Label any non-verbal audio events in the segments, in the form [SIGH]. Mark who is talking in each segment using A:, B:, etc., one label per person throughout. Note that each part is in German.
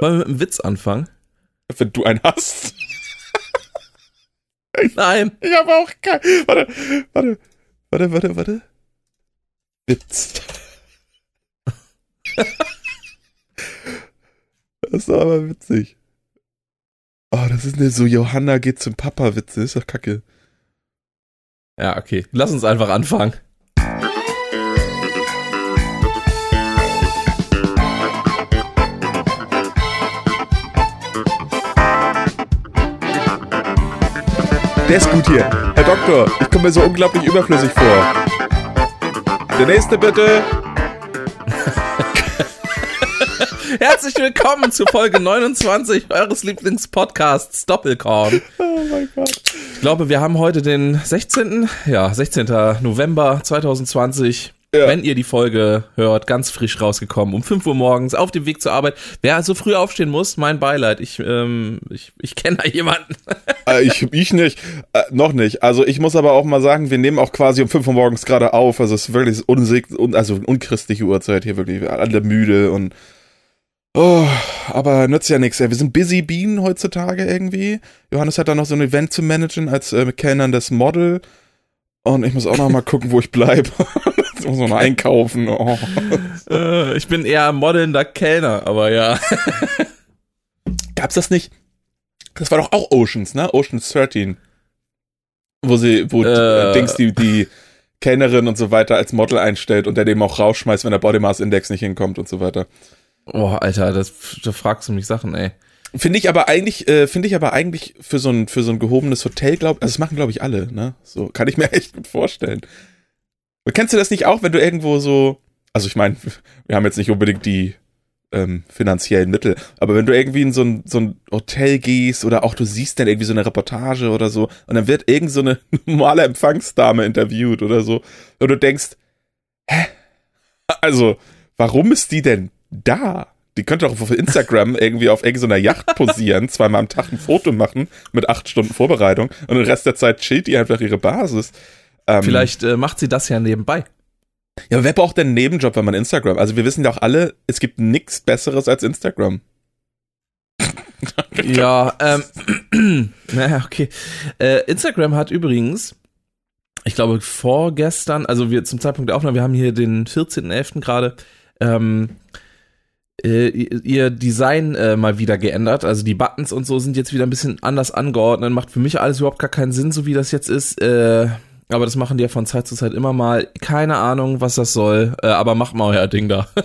A: Wollen wir mit einem Witz anfangen?
B: Wenn du einen hast. [LAUGHS]
A: Nein.
B: Ich habe auch keinen. Warte, warte, warte, warte, warte. Witz. [LAUGHS] das ist doch aber witzig. Oh, das ist nicht so Johanna geht zum Papa Witze, ist doch kacke.
A: Ja, okay. Lass uns einfach anfangen.
B: Der ist gut hier. Herr Doktor, ich komme mir so unglaublich überflüssig vor. Der nächste bitte. [LAUGHS]
A: Herzlich willkommen zu Folge 29 eures Lieblingspodcasts Doppelkorn.
B: Oh mein Gott.
A: Ich glaube, wir haben heute den 16. Ja, 16. November 2020.
B: Ja.
A: Wenn ihr die Folge hört, ganz frisch rausgekommen, um 5 Uhr morgens auf dem Weg zur Arbeit. Wer so früh aufstehen muss, mein Beileid. Ich, ähm, ich, ich kenne da jemanden. [LAUGHS]
B: Äh, ich, ich nicht. Äh, noch nicht. Also ich muss aber auch mal sagen, wir nehmen auch quasi um 5 Uhr morgens gerade auf. Also es ist wirklich unsig, un, also unchristliche Uhrzeit hier wirklich. Alle müde und. Oh, aber nützt ja nichts. Wir sind busy Bienen heutzutage irgendwie. Johannes hat da noch so ein Event zu managen als äh, kennenlerndes Model. Und ich muss auch noch mal gucken, wo ich bleibe. [LAUGHS] Jetzt [LAUGHS] muss man einkaufen. Oh.
A: Äh, ich bin eher modelnder Kellner, aber ja. [LAUGHS]
B: Gab's das nicht? Das war doch auch Oceans, ne? Oceans 13. Wo sie, wo
A: Äh.
B: äh, Dings die, die Kellnerin und so weiter als Model einstellt und der dem auch rausschmeißt, wenn der Body Mass Index nicht hinkommt und so weiter.
A: Oh, Alter, das, da fragst du mich Sachen, ey.
B: Finde ich aber eigentlich, äh, finde ich aber eigentlich für so ein, für so ein gehobenes Hotel, glaub, also das machen glaube ich alle, ne? So, kann ich mir [LAUGHS] echt gut vorstellen. Kennst du das nicht auch, wenn du irgendwo so, also ich meine, [LAUGHS] wir haben jetzt nicht unbedingt die ähm, finanziellen Mittel, aber wenn du irgendwie in so ein, so ein Hotel gehst oder auch du siehst dann irgendwie so eine Reportage oder so und dann wird irgend so eine [LAUGHS] normale Empfangsdame interviewt oder so und du denkst, hä? Also, warum ist die denn da? Die könnte doch auf Instagram [LAUGHS] irgendwie auf irgendeiner Yacht posieren, zweimal am Tag ein Foto machen mit acht Stunden Vorbereitung und den Rest der Zeit chillt die einfach ihre Basis. Ähm,
A: Vielleicht äh, macht sie das ja nebenbei.
B: Ja, aber wer braucht denn einen Nebenjob, wenn man Instagram? Also wir wissen ja auch alle, es gibt nichts Besseres als Instagram. [LAUGHS]
A: Ja, ähm, [CLEARS THROAT] naja, okay. Äh, Instagram hat übrigens, ich glaube vorgestern, also wir zum Zeitpunkt der Aufnahme, wir haben hier den 14.11. gerade, ähm, äh, ihr Design äh, mal wieder geändert. Also die Buttons und so sind jetzt wieder ein bisschen anders angeordnet. Macht für mich alles überhaupt gar keinen Sinn, so wie das jetzt ist. Äh, aber das machen die ja von Zeit zu Zeit immer mal. Keine Ahnung, was das soll. Äh, aber macht mal euer Ding da. [LAUGHS]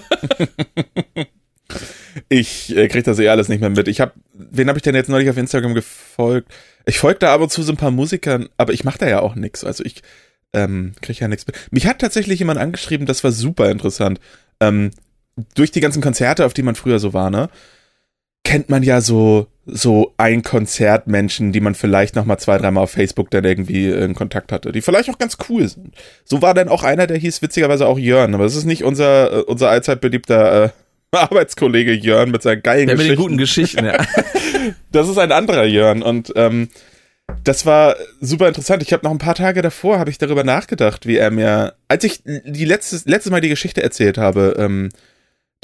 B: Ich äh, krieg das eh alles nicht mehr mit. Ich hab, wen habe ich denn jetzt neulich auf Instagram gefolgt? Ich folge da ab und zu so ein paar Musikern, aber ich mache da ja auch nichts. Also ich ähm, krieg ja nichts mit. Mich hat tatsächlich jemand angeschrieben, das war super interessant. Ähm, durch die ganzen Konzerte, auf die man früher so war, ne, kennt man ja so so ein Konzertmenschen, die man vielleicht noch mal zwei, dreimal auf Facebook dann irgendwie in Kontakt hatte, die vielleicht auch ganz cool sind. So war dann auch einer, der hieß witzigerweise auch Jörn, aber das ist nicht unser äh, unser allzeit beliebter äh, [LAUGHS] Arbeitskollege Jörn mit seinen geilen
A: Der mit den
B: Geschichten.
A: guten Geschichten, ja. [LAUGHS]
B: Das ist ein anderer Jörn und ähm, das war super interessant. Ich habe noch ein paar Tage davor habe ich darüber nachgedacht, wie er mir, als ich die letztes letztes Mal die Geschichte erzählt habe, ähm,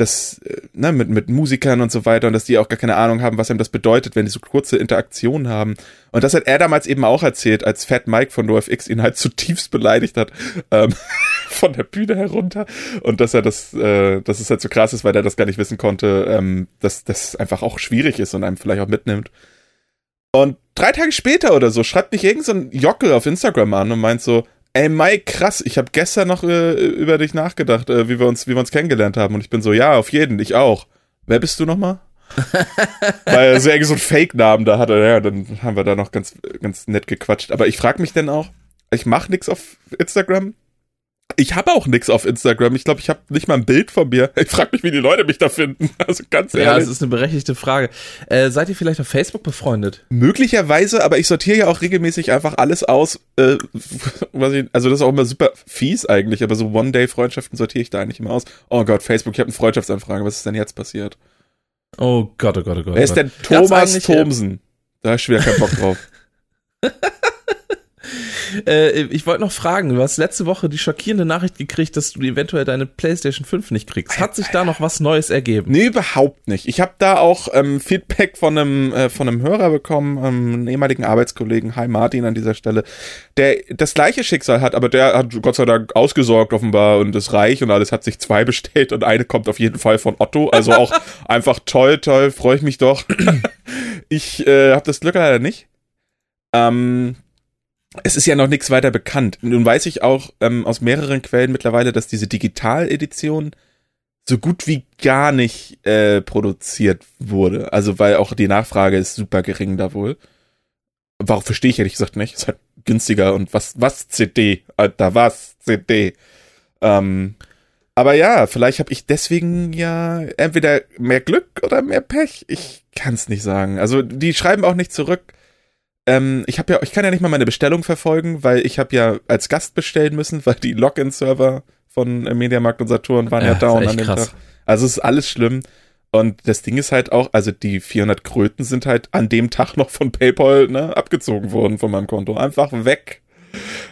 B: das äh, ne, mit mit Musikern und so weiter und dass die auch gar keine Ahnung haben, was ihm das bedeutet, wenn die so kurze Interaktionen haben. Und das hat er damals eben auch erzählt, als Fat Mike von NoFX ihn halt zutiefst beleidigt hat ähm, [LAUGHS] von der Bühne herunter und dass er das, äh, dass es halt so krass ist, weil er das gar nicht wissen konnte, ähm, dass das einfach auch schwierig ist und einem vielleicht auch mitnimmt. Und drei Tage später oder so schreibt mich irgend so Jockel auf Instagram an und meint so, ey Mike, krass, ich habe gestern noch äh, über dich nachgedacht, äh, wie wir uns, wie wir uns kennengelernt haben. Und ich bin so, ja, auf jeden, ich auch. Wer bist du nochmal? [LAUGHS] Weil er so irgendwie so einen Fake-Namen da hatte. Ja, dann haben wir da noch ganz, ganz nett gequatscht. Aber ich frage mich denn auch, ich mache nix auf Instagram. Ich habe auch nix auf Instagram. Ich glaube, ich habe nicht mal ein Bild von mir. Ich frage mich, wie die Leute mich da finden. [LAUGHS] Also ganz
A: Ja,
B: ehrlich.
A: das ist eine berechtigte Frage. Äh, seid ihr vielleicht auf Facebook befreundet?
B: Möglicherweise, aber ich sortiere ja auch regelmäßig einfach alles aus. Äh, [LAUGHS] ich, also das ist auch immer super fies eigentlich, aber so One-Day-Freundschaften sortiere ich da eigentlich immer aus. Oh Gott, Facebook, ich habe eine Freundschaftsanfrage. Was ist denn jetzt passiert?
A: Oh Gott, oh Gott, oh Gott.
B: Wer ist
A: oh
B: denn
A: Gott. Hat's
B: Thomas
A: äh,
B: Thomsen? Da hab ich wieder keinen Bock drauf. [LAUGHS]
A: Äh, ich wollte noch fragen, du hast letzte Woche die schockierende Nachricht gekriegt, dass du eventuell deine PlayStation 5 nicht kriegst. Hat sich da noch was Neues ergeben?
B: Nee, überhaupt nicht. Ich habe da auch ähm, Feedback von einem, äh, von einem Hörer bekommen, ähm, einen ehemaligen Arbeitskollegen, hi Martin an dieser Stelle, der das gleiche Schicksal hat, aber der hat Gott sei Dank ausgesorgt offenbar und ist reich und alles hat sich zwei [LAUGHS] bestellt und eine kommt auf jeden Fall von Otto. Also auch [LAUGHS] einfach toll, toll, freue ich mich doch. ich äh, habe das Glück leider nicht. Ähm, es ist ja noch nichts weiter bekannt. Nun weiß ich auch ähm, aus mehreren Quellen mittlerweile, dass diese Digitaledition so gut wie gar nicht äh, produziert wurde. Also weil auch die Nachfrage ist super gering da wohl. Warum verstehe ich ehrlich gesagt nicht. Ist halt günstiger und was, was CD? Alter, was CD? Ähm, aber ja, vielleicht habe ich deswegen ja entweder mehr Glück oder mehr Pech. Ich kann es nicht sagen. Also die schreiben auch nicht zurück. Ähm, ich habe ja, ich kann ja nicht mal meine Bestellung verfolgen, weil ich habe ja als Gast bestellen müssen, weil die Login-Server von Mediamarkt und Saturn waren ja, ja down an dem krass. Tag. Also es ist alles schlimm. Und das Ding ist halt auch, also die 400 Kröten sind halt an dem Tag noch von PayPal ne, abgezogen worden von meinem Konto. Einfach weg.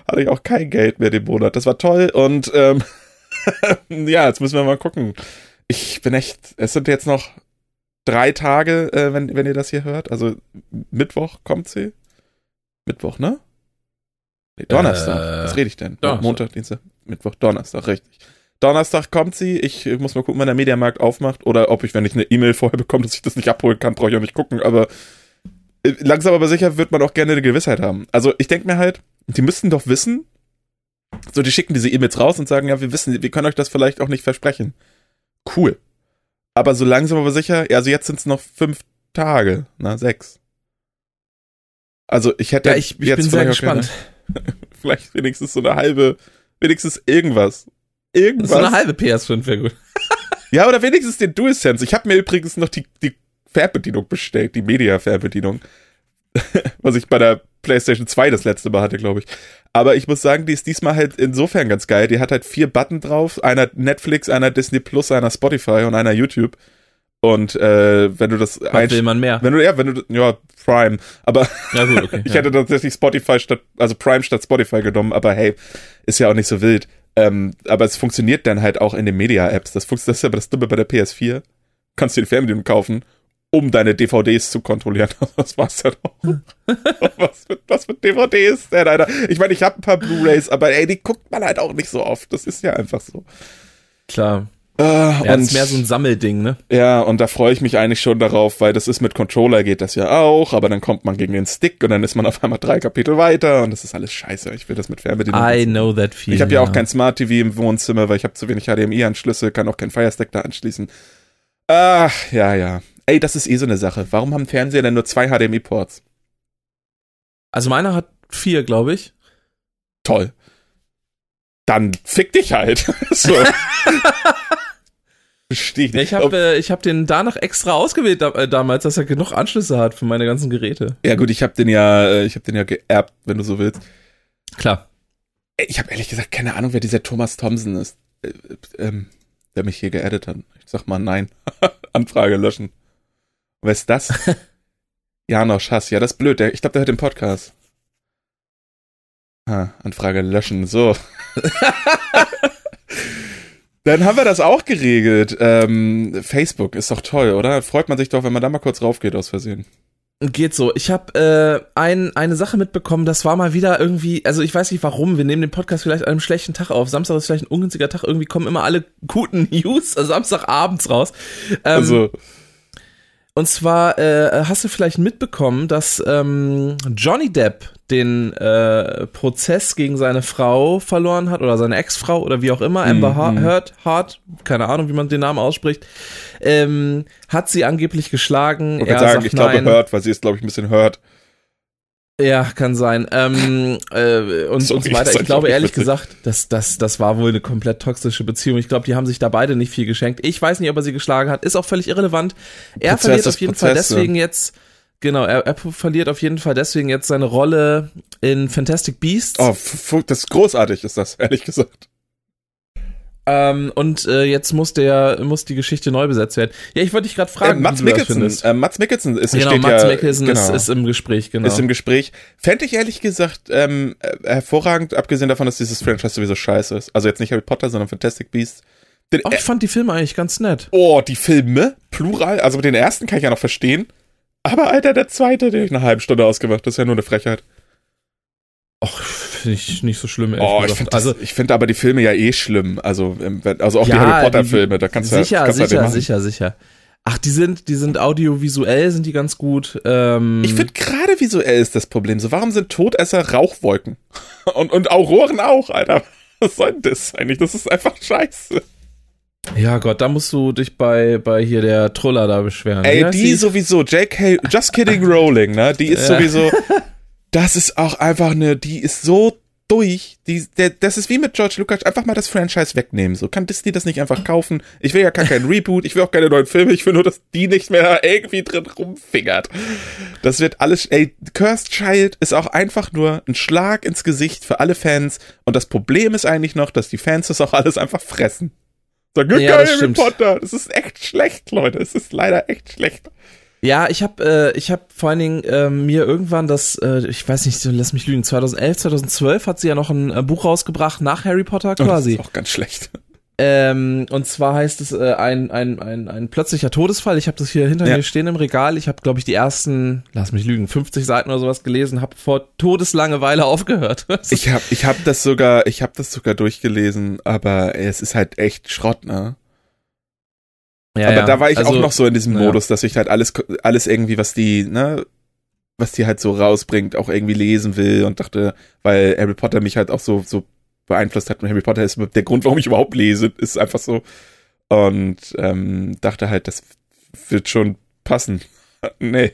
B: Hatte ich auch kein Geld mehr den Monat. Das war toll und ähm, [LAUGHS] ja, jetzt müssen wir mal gucken. Ich bin echt, es sind jetzt noch drei Tage, äh, wenn, wenn ihr das hier hört. Also Mittwoch kommt sie. Mittwoch, ne? Nee, Donnerstag. Äh, Was rede ich denn? Donnerstag. Montag, Dienstag, Mittwoch, Donnerstag, richtig. Donnerstag kommt sie. Ich muss mal gucken, wann der Mediamarkt aufmacht oder ob ich, wenn ich eine E-Mail vorher bekomme, dass ich das nicht abholen kann, brauche ich auch nicht gucken. Aber äh, langsam aber sicher wird man auch gerne eine Gewissheit haben. Also ich denke mir halt, die müssten doch wissen, so, die schicken diese E-Mails raus und sagen, ja, wir wissen, wir können euch das vielleicht auch nicht versprechen. Cool. Aber so langsam aber sicher, ja, also jetzt sind es noch fünf Tage, na, sechs. Also ich hätte
A: ja, ich, ich jetzt bin sehr gespannt. [LAUGHS]
B: vielleicht wenigstens so eine halbe, wenigstens irgendwas. Irgendwas. So
A: eine halbe PS5 wäre gut. [LAUGHS]
B: ja, oder wenigstens den DualSense. Ich habe mir übrigens noch die, die Fernbedienung bestellt, die Media-Fernbedienung. [LAUGHS] Was ich bei der PlayStation 2 das letzte Mal hatte, glaube ich. Aber ich muss sagen, die ist diesmal halt insofern ganz geil. Die hat halt vier Button drauf: einer Netflix, einer Disney Plus, einer Spotify und einer YouTube. Und äh, wenn du das
A: Was will man mehr?
B: Wenn du ja, wenn du ja Prime, aber [LAUGHS] ja, gut, okay, [LAUGHS] ich ja. hätte tatsächlich Spotify statt also Prime statt Spotify genommen, aber hey, ist ja auch nicht so wild. Ähm, aber es funktioniert dann halt auch in den Media Apps. Das funktioniert das ist aber das Dumme bei der PS4. Kannst du die Fernbedienung kaufen um deine DVDs zu kontrollieren. [LAUGHS] Das war's dann auch. [LAUGHS] was, mit, was mit DVDs denn, Alter? Ich meine, ich habe ein paar Blu-Rays, aber ey, die guckt man halt auch nicht so oft. Das ist ja einfach so.
A: Klar. Äh, ja, und, ist mehr so ein Sammelding, ne?
B: Ja, und da freue ich mich eigentlich schon darauf, weil das ist mit Controller geht das ja auch, aber dann kommt man gegen den Stick und dann ist man auf einmal drei Kapitel weiter und das ist alles scheiße. Ich will das mit Fernbedienung.
A: I know that feeling.
B: Ich habe ja auch kein Smart TV im Wohnzimmer, weil ich habe zu wenig HDMI-Anschlüsse, kann auch kein Firestick da anschließen. Ach, ja, ja. Ey, das ist eh so eine Sache. Warum haben Fernseher denn nur zwei HDMI-Ports?
A: Also meiner hat vier, glaube ich.
B: Toll. Dann fick dich halt. [LAUGHS] so. [LAUGHS]
A: Verstehe ich nicht. Ich habe äh, hab den danach extra ausgewählt da, äh, damals, dass er genug Anschlüsse hat für meine ganzen Geräte.
B: Ja gut, ich habe den ja, äh, ich habe den ja geerbt, wenn du so willst.
A: Klar.
B: Ich habe ehrlich gesagt keine Ahnung, wer dieser Thomas Thompson ist, äh, ähm, der mich hier geaddet hat. Ich sag mal nein. [LAUGHS] Anfrage löschen. Wer ist das? [LAUGHS] Janosch Hass. Ja, das ist blöd. Der, ich glaube, der hört den Podcast. Ah, Anfrage löschen. So. [LAUGHS] Dann haben wir das auch geregelt. Ähm, Facebook ist doch toll, oder? Freut man sich doch, wenn man da mal kurz raufgeht aus Versehen.
A: Geht so. Ich habe äh, ein, eine Sache mitbekommen, das war mal wieder irgendwie, also ich weiß nicht warum, wir nehmen den Podcast vielleicht an einem schlechten Tag auf. Samstag ist vielleicht ein ungünstiger Tag, irgendwie kommen immer alle guten [LAUGHS] News, also Samstagabends raus. Ähm, also und zwar äh, hast du vielleicht mitbekommen, dass ähm, Johnny Depp den äh, Prozess gegen seine Frau verloren hat oder seine Ex-Frau oder wie auch immer, Amber mm, Heard, Hart, keine Ahnung, wie man den Namen ausspricht, ähm, hat sie angeblich geschlagen.
B: Ich, er sagen, sagt ich glaube Heard, weil sie ist, glaube ich, ein bisschen Heard.
A: Ja, kann sein. Ähm, äh, und, Sorry, und so weiter. Ich glaube ehrlich gesagt, das, das, das war wohl eine komplett toxische Beziehung. Ich glaube, die haben sich da beide nicht viel geschenkt. Ich weiß nicht, ob er sie geschlagen hat. Ist auch völlig irrelevant. Er Prozess verliert auf jeden Prozess, Fall deswegen ja. jetzt, genau, er, er verliert auf jeden Fall deswegen jetzt seine Rolle in Fantastic Beasts.
B: Oh, das ist großartig, ist das, ehrlich gesagt.
A: Ähm, und äh, jetzt muss der muss die Geschichte neu besetzt werden. Ja, ich wollte dich gerade fragen,
B: äh, Mats Mikkelsen, äh, Mats Mikkelsen ist,
A: genau,
B: steht
A: Mats
B: ja,
A: Mikkelsen
B: genau,
A: ist, ist im Gespräch, genau.
B: ist im Gespräch. Fände ich ehrlich gesagt ähm, äh, hervorragend, abgesehen davon, dass dieses Franchise sowieso scheiße ist. Also jetzt nicht Harry Potter, sondern Fantastic Beasts. Den,
A: Ach, ich fand die Filme eigentlich ganz nett.
B: Oh, die Filme, plural. Also mit den ersten kann ich ja noch verstehen. Aber Alter, der zweite, den ich eine halbe Stunde ausgemacht. Das ist ja nur eine Frechheit.
A: Ach, finde ich nicht so schlimm,
B: Oh, ich finde
A: also,
B: ich find aber die Filme ja eh schlimm. Also, ähm, also auch die
A: Ja,
B: Harry
A: die-
B: Filme, da kannst du ja-
A: sicher,
B: kannst du halt
A: sicher, sicher, sicher. Ach, die sind, die sind audiovisuell, sind die ganz gut. Ähm,
B: Ich finde gerade visuell ist das Problem. So, warum sind Todesser Rauchwolken? [LAUGHS] Und, und Auroren auch, Alter. [LAUGHS] Was soll denn das eigentlich? Das ist einfach scheiße.
A: ja Gott, da musst du dich bei, bei hier der Troller da beschweren.
B: Ey, die sowieso, J.K. Just Kidding Rowling, ne? Die ist
A: Ja.
B: sowieso, [LAUGHS] das ist auch einfach eine, die ist so durch. Die, der, das ist wie mit George Lucas, einfach mal das Franchise wegnehmen. So kann Disney das nicht einfach kaufen. Ich will ja gar keinen Reboot, ich will auch keine neuen Filme, ich will nur, dass die nicht mehr irgendwie drin rumfingert. Das wird alles, ey, Cursed Child ist auch einfach nur ein Schlag ins Gesicht für alle Fans. Und das Problem ist eigentlich noch, dass die Fans das auch alles einfach fressen. Sagen,
A: Ja,
B: geil,
A: das
B: Harry
A: stimmt.
B: Potter. Das ist echt schlecht, Leute. Es ist leider echt schlecht.
A: Ja, ich habe äh, ich habe vor allen Dingen ähm, mir irgendwann das, äh, ich weiß nicht, lass mich lügen, 2011, 2012 hat sie ja noch ein äh, Buch rausgebracht nach Harry Potter
B: Und das
A: quasi.
B: ist auch ganz schlecht.
A: Ähm, und zwar heißt es äh, ein, ein, ein, ein plötzlicher Todesfall. Ich habe das hier hinter
B: Ja.
A: mir stehen im Regal. Ich habe, glaube ich, die ersten, lass mich lügen, 50 Seiten oder sowas gelesen, habe vor Todeslangeweile [LAUGHS] aufgehört. [LAUGHS]
B: Ich hab, ich hab das sogar, ich hab das sogar durchgelesen, aber es ist halt echt Schrott, ne?
A: Ja,
B: aber
A: ja.
B: da war ich
A: Also,
B: auch noch so in diesem. Modus, dass ich halt alles, alles irgendwie, was die, ne, was die halt so rausbringt, auch irgendwie lesen will und dachte, weil Harry Potter mich halt auch so, so beeinflusst hat und Harry Potter ist der Grund, warum ich überhaupt lese, ist einfach so. Und ähm, dachte halt, das wird schon passen. [LAUGHS] nee,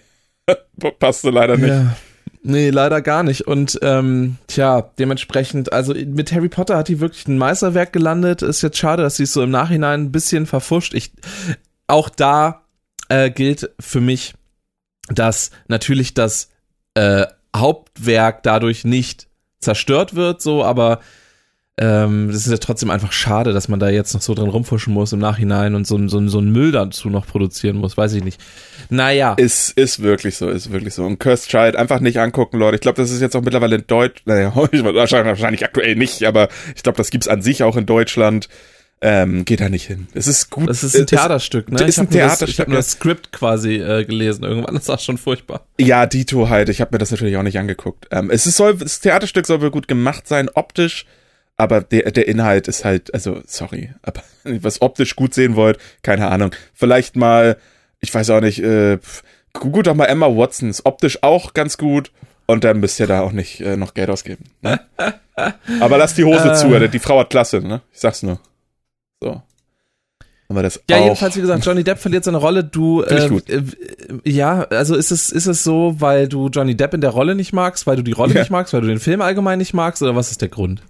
B: [LAUGHS] passte leider nicht.
A: Ja. Nee, leider gar nicht. Und ähm, tja, dementsprechend, also mit Harry Potter hat die wirklich ein Meisterwerk gelandet. Ist jetzt schade, dass sie es so im Nachhinein ein bisschen verfuscht. Ich, auch da äh, gilt für mich, dass natürlich das äh, Hauptwerk dadurch nicht zerstört wird, so, aber ähm, das ist ja trotzdem einfach schade, dass man da jetzt noch so drin rumfuschen muss im Nachhinein und so, so, so einen Müll dazu noch produzieren muss, weiß ich nicht. Naja.
B: Ist, ist wirklich so, ist wirklich so. Und Cursed Child einfach nicht angucken, Leute. Ich glaube, das ist jetzt auch mittlerweile in Deutsch, naja, [LAUGHS] wahrscheinlich, wahrscheinlich aktuell nicht, aber ich glaube, das gibt's an sich auch in Deutschland. Ähm, geht da nicht hin. Es ist gut.
A: Das ist ein Theaterstück, ne?
B: ist
A: ich
B: ein
A: das- Ich
B: Theaterstück,
A: habe nur das Skript quasi äh, gelesen irgendwann. Das war schon furchtbar.
B: Ja, Dito halt. Ich habe mir das natürlich auch nicht angeguckt. Ähm, es ist, soll, das Theaterstück soll wohl gut gemacht sein, optisch, aber der, der Inhalt ist halt, also, sorry, aber [LAUGHS] was optisch gut sehen wollt, keine Ahnung. Vielleicht mal, ich weiß auch nicht, äh, gut doch mal Emma Watson, ist optisch auch ganz gut. Und dann müsst ihr da auch nicht äh, noch Geld ausgeben. Ne? [LAUGHS] aber lasst die Hose
A: Äh.
B: zu, die Frau hat Klasse, ne? Ich sag's nur. So. Haben wir das
A: Ja,
B: auch.
A: jedenfalls, wie gesagt, Johnny Depp verliert seine Rolle. Du, äh, äh, ja, also ist es, ist es so, weil du Johnny Depp in der Rolle nicht magst, weil du die Rolle
B: Ja.
A: nicht magst, weil du den Film allgemein nicht magst, oder was ist der Grund?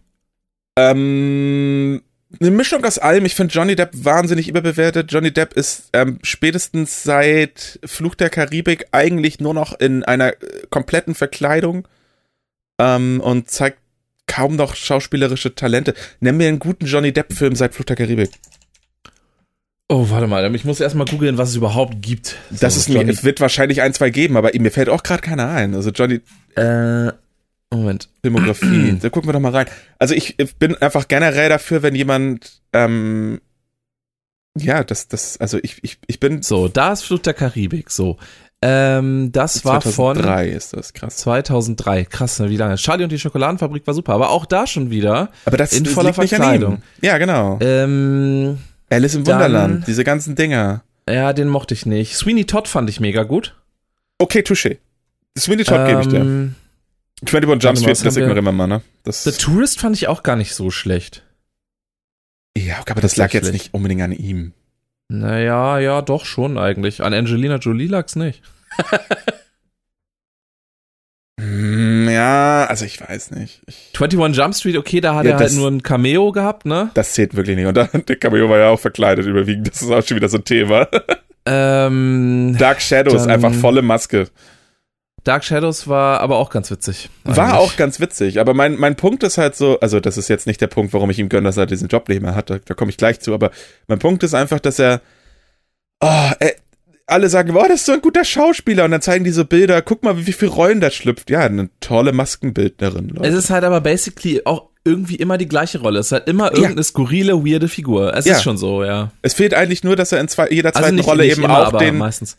B: Ähm, eine Mischung aus allem. Ich finde Johnny Depp wahnsinnig überbewertet. Johnny Depp ist ähm, spätestens seit Fluch der Karibik eigentlich nur noch in einer äh, kompletten Verkleidung ähm, und zeigt kaum noch schauspielerische Talente. Nenn mir einen guten Johnny Depp-Film seit Fluch der Karibik.
A: Oh, warte mal, ich muss erstmal googeln, was es überhaupt gibt.
B: Das
A: So,
B: ist mir, es wird wahrscheinlich ein, zwei geben, aber mir fällt auch gerade keiner ein. Also Johnny
A: äh, Moment.
B: Filmografie, [CLEARS THROAT] da gucken wir doch mal rein. Also ich bin einfach generell dafür, wenn jemand ähm, ja, das, das, also ich, ich, ich bin
A: So, da ist Fluch der Karibik, so. Ähm, das war von
B: 2003 ist das krass.
A: 2003. Krass, wie lange? Charlie und die Schokoladenfabrik war super, aber auch da schon wieder.
B: Aber das
A: In voller Verkleidung.
B: Ja, genau.
A: Ähm,
B: Alice im
A: dann-
B: Wunderland, diese ganzen Dinger.
A: ja, den mochte ich nicht. Sweeney Todd fand ich mega gut.
B: Okay, touché. Sweeney Todd gebe ich dir.
A: Ähm,
B: 21 Jump Street, das ignorieren wir mal, ne? Das,
A: The Tourist fand ich auch gar nicht so schlecht.
B: ja, aber das lag jetzt
A: Tatsächlich.
B: nicht unbedingt an ihm.
A: Naja, ja, doch schon eigentlich. An Angelina Jolie lag's nicht.
B: Hm, ja, also ich weiß nicht. Ich,
A: 21 Jump Street, okay, da hat
B: Ja,
A: er halt
B: das-
A: nur ein Cameo gehabt, ne?
B: das zählt wirklich nicht. Und da, der Cameo war ja auch verkleidet überwiegend. Das ist auch schon wieder so ein Thema.
A: Ähm,
B: Dark Shadows, einfach volle Maske.
A: Dark Shadows war aber auch ganz witzig.
B: War eigentlich. auch ganz witzig, aber mein, mein Punkt ist halt so, also das ist jetzt nicht der Punkt, warum ich ihm gönne, dass er diesen Job nicht mehr hat, da, da komme ich gleich zu, aber mein Punkt ist einfach, dass er, oh, er, alle sagen, boah, das ist so ein guter Schauspieler und dann zeigen diese Bilder, guck mal, wie viele Rollen da schlüpft. Ja, eine tolle Maskenbildnerin.
A: Leute. Es ist halt aber basically auch irgendwie immer die gleiche Rolle. Es ist halt immer irgendeine ja. skurrile, weirde Figur. Es ja. ist schon so, ja.
B: Es fehlt eigentlich nur, dass er in zwei, jeder also zweiten also nicht, Rolle nicht eben immer, auch den.
A: Meistens.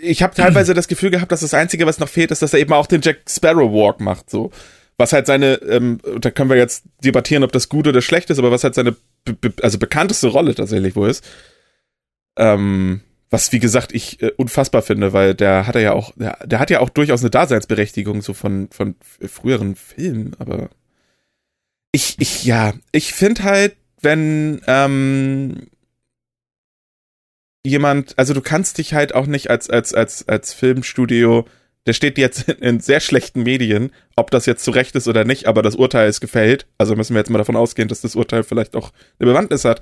B: Ich habe teilweise das Gefühl gehabt, dass das Einzige, was noch fehlt, ist, dass er eben auch den Jack Sparrow Walk macht. So. Was halt seine, ähm, da können wir jetzt debattieren, ob das gut oder schlecht ist, aber was halt seine, also bekannteste Rolle tatsächlich wo ist. Ähm, was, wie gesagt, ich äh, unfassbar finde, weil der hat ja auch, der, der hat ja auch durchaus eine Daseinsberechtigung so von, von früheren Filmen, aber ich, ich, ja, ich finde halt, wenn ähm, jemand, also du kannst dich halt auch nicht als, als, als, als Filmstudio, der steht jetzt in, [LAUGHS] in sehr schlechten Medien, ob das jetzt zu Recht ist oder nicht, aber das Urteil ist gefällt. Also müssen wir jetzt mal davon ausgehen, dass das Urteil vielleicht auch eine Bewandtnis hat.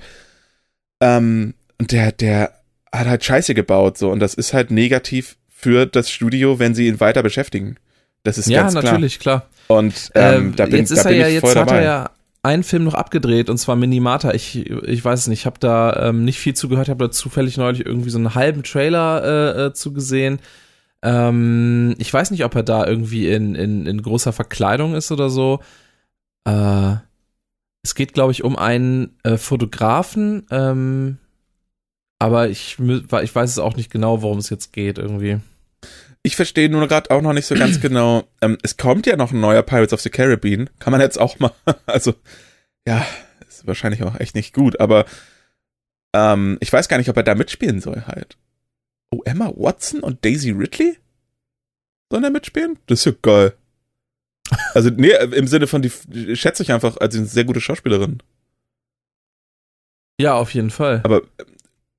B: Ähm, und der, der hat halt Scheiße gebaut, so. Und das ist halt negativ für das Studio, wenn sie ihn weiter beschäftigen. Das ist
A: ja,
B: ganz klar.
A: Ja, natürlich, klar.
B: Und ähm, äh, da bin,
A: jetzt ist
B: da bin
A: er ja, jetzt hat
B: dabei.
A: er ja einen Film noch abgedreht und zwar Minimata. Ich, ich weiß es nicht, ich habe da ähm, nicht viel zugehört, habe da zufällig neulich irgendwie so einen halben Trailer äh, äh, zugesehen. Ähm, ich weiß nicht, ob er da irgendwie in, in, in großer Verkleidung ist oder so. Äh, es geht, glaube ich, um einen äh, Fotografen, ähm, aber ich, ich weiß es auch nicht genau, worum es jetzt geht irgendwie.
B: Ich verstehe nur gerade auch noch nicht so ganz genau. [CLEARS THROAT] Ähm, es kommt ja noch ein neuer Pirates of the Caribbean. Kann man jetzt auch mal, [LAUGHS] also, ja, ist wahrscheinlich auch echt nicht gut, aber ähm, ich weiß gar nicht, ob er da mitspielen soll halt. Oh, Emma Watson und Daisy Ridley? Sollen da mitspielen? Das ist ja geil. Also, nee, im Sinne von, die schätze ich einfach als eine sehr gute Schauspielerin.
A: Ja, auf jeden Fall.
B: Aber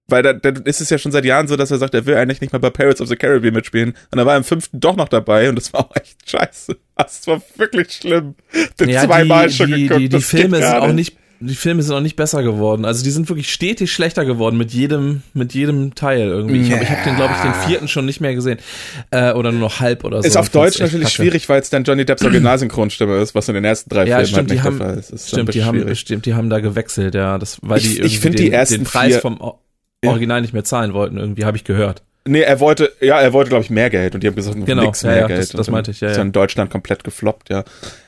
B: weil da, da ist es ja schon seit Jahren so, dass er sagt, er will eigentlich nicht mehr bei Pirates of the Caribbean mitspielen. Und er war im fünften doch noch dabei und das war auch echt scheiße. Das war wirklich schlimm. Den ja, zweimal
A: die,
B: schon
A: die,
B: geguckt.
A: Die, die Filme sind auch nicht die Filme sind auch nicht besser geworden. Also die sind wirklich stetig schlechter geworden mit jedem, mit jedem Teil irgendwie. Ich habe ich hab den, glaube ich, den vierten schon nicht mehr gesehen. Äh, oder nur noch halb oder so.
B: Ist auf Deutsch natürlich kacke. schwierig, weil es dann Johnny Depps Originalsynchronstimme ist, was in den ersten drei
A: ja,
B: Filmen
A: stimmt,
B: halt nicht
A: haben,
B: der Fall ist. ist
A: stimmt, die haben, stimmt, die haben da gewechselt, ja. Das, weil
B: ich,
A: die
B: ich finde die ersten
A: den Preis
B: vier,
A: vom Original nicht mehr zahlen wollten, irgendwie, habe ich gehört.
B: Nee, er wollte, ja, er wollte, glaube ich, mehr Geld und die haben gesagt,
A: genau,
B: nix
A: ja,
B: mehr
A: ja,
B: Geld.
A: Das, das meinte ich, ja.
B: Ist
A: ja.
B: in Deutschland komplett gefloppt, ja.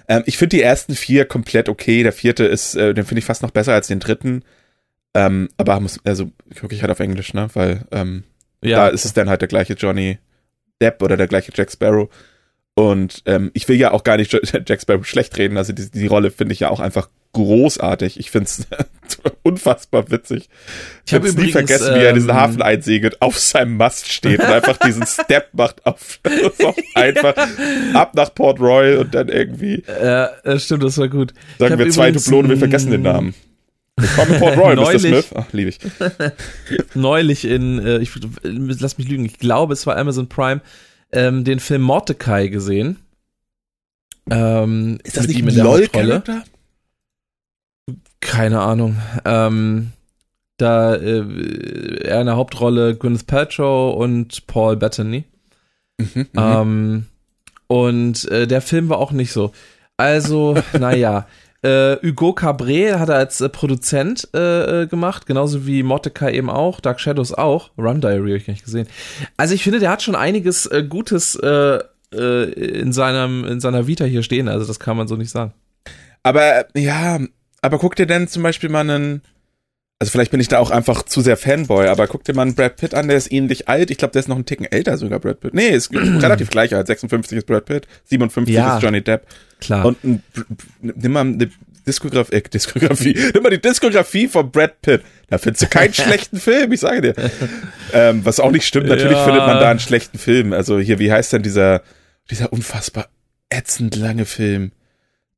B: Ähm, ich finde die ersten vier komplett okay. Der vierte ist, äh, den finde ich fast noch besser als den dritten. Ähm, aber muss, also gucke ich halt auf Englisch, ne? Weil ähm, ja. da ist es dann halt der gleiche Johnny Depp oder der gleiche Jack Sparrow. Und ähm, ich will ja auch gar nicht [LAUGHS] Jack Sparrow schlecht reden. Also die, die Rolle finde ich ja auch einfach großartig. Ich finde es [LAUGHS] unfassbar witzig. Ich, habe nie vergessen, wie er diesen ähm, Hafen einsegelt, auf seinem Mast steht und einfach diesen [LAUGHS] Step macht auf einfach ab nach Port Royal und dann irgendwie.
A: Ja, das stimmt, das war gut.
B: Sagen wir zwei Dublonen, wir vergessen den Namen. Willkommen in Port Royal, neulich, Mr. Smith. Ach, liebe ich.
A: neulich in, äh, ich lass mich lügen, ich glaube, es war Amazon Prime, ähm, den Film Mordecai gesehen. Ähm,
B: ist das nicht ein LOL-Charakter?
A: Keine Ahnung. Ähm, da äh, er in der Hauptrolle Gwyneth Paltrow und Paul Bettany. Mhm, mhm, ähm, und äh, der Film war auch nicht so. Also, naja. [LAUGHS] Äh, Hugo Cabret hat er als äh, Produzent äh, äh, gemacht, genauso wie Mordecai eben auch, Dark Shadows auch. Run Diary habe ich gar nicht gesehen. Also ich finde, der hat schon einiges äh, Gutes äh, in, seinem, in seiner Vita hier stehen. Also das kann man so nicht sagen.
B: Aber ja, aber guck dir denn zum Beispiel mal einen, also vielleicht bin ich da auch einfach zu sehr Fanboy, aber guck dir mal einen Brad Pitt an, der ist ähnlich alt. Ich glaube, der ist noch einen Ticken älter sogar, Brad Pitt. Nee, ist [CLEARS THROAT] relativ gleich alt. 56 ist Brad Pitt, 57 ja, ist Johnny Depp.
A: Klar.
B: Und ein, nimm mal eine Diskografie, äh, Diskografie, [LAUGHS] nimm mal die Diskografie von Brad Pitt. Da findest du keinen [LAUGHS] schlechten Film, ich sage dir. Ähm, was auch nicht stimmt, natürlich ja. findet man da einen schlechten Film. Also hier, wie heißt denn dieser, dieser unfassbar ätzend lange Film?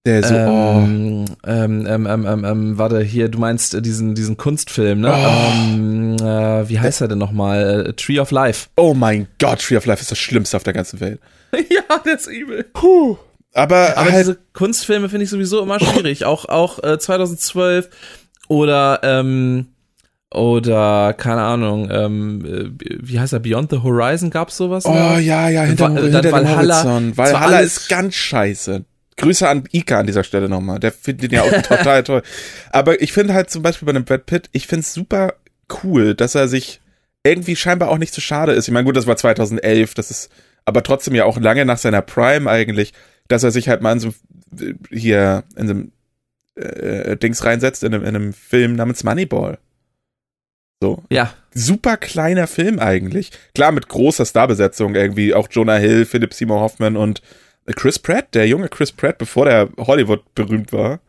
B: Der so,
A: ähm, oh. ähm, ähm, ähm, ähm, warte, hier, du meinst äh, diesen, diesen Kunstfilm, ne? Oh. Ähm, äh, wie heißt er denn nochmal? Äh, Tree of Life.
B: Oh mein Gott, Tree of Life ist das Schlimmste auf der ganzen Welt. [LAUGHS]
A: ja, der ist übel.
B: Puh. Aber,
A: Aber halt, diese Kunstfilme finde ich sowieso immer schwierig. auch auch äh, 2012 oder ähm, Oder, keine Ahnung, ähm, äh, wie heißt er, Beyond the Horizon gab's sowas?
B: Oh
A: noch?
B: ja, ja, hinter,
A: Dann
B: hinter
A: Valhalla.
B: Horizont. Valhalla ist ganz scheiße. Grüße an Ika an dieser Stelle nochmal. Der findet ihn ja auch [LAUGHS] total toll. Aber ich finde halt zum Beispiel bei einem Brad Pitt, ich finde es super cool, dass er sich irgendwie scheinbar auch nicht so schade ist. Ich meine, gut, das war 2011, das ist aber trotzdem ja auch lange nach seiner Prime eigentlich, dass er sich halt mal in so hier in so einem äh, Dings reinsetzt, in einem, in einem Film namens Moneyball. So,
A: Ja,
B: super kleiner Film eigentlich. Klar, mit großer Starbesetzung irgendwie. Auch Jonah Hill, Philip Seymour Hoffman und Chris Pratt, der junge Chris Pratt, bevor der Hollywood berühmt war.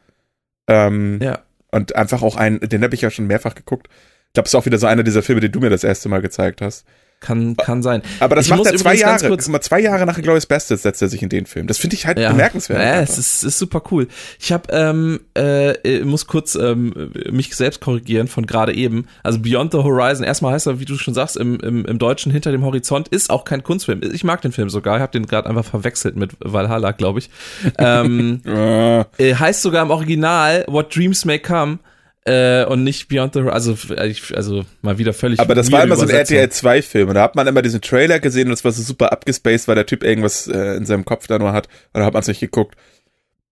B: Ähm,
A: ja.
B: Und einfach auch ein, den habe ich ja schon mehrfach geguckt. Ich glaube, es ist auch wieder so einer dieser Filme, den du mir das erste Mal gezeigt hast.
A: Kann, kann sein.
B: Aber das
A: Ich
B: macht er zwei Jahre.
A: kurz-
B: mal, zwei Jahre nach Glorious Bastards setzt er sich in den Film. Das finde ich halt
A: Ja,
B: bemerkenswert.
A: Ja,
B: einfach.
A: es ist, ist super cool. Ich habe ähm, äh, muss kurz ähm, mich selbst korrigieren von gerade eben. Also Beyond the Horizon. Erstmal heißt er, wie du schon sagst, im, im, im Deutschen hinter dem Horizont ist auch kein Kunstfilm. Ich mag den Film sogar. Ich habe den gerade einfach verwechselt mit Valhalla, glaube ich. ähm,
B: Äh, [LAUGHS]
A: äh, heißt sogar im Original What Dreams May Come. Äh, und nicht Beyond the Horizon. Also, äh, ich- also mal wieder völlig.
B: aber das war immer so ein. RTL 2 Film und da hat man immer diesen Trailer gesehen und das war so super abgespaced, weil der Typ irgendwas äh, in seinem Kopf da nur hat und da hat man es nicht geguckt.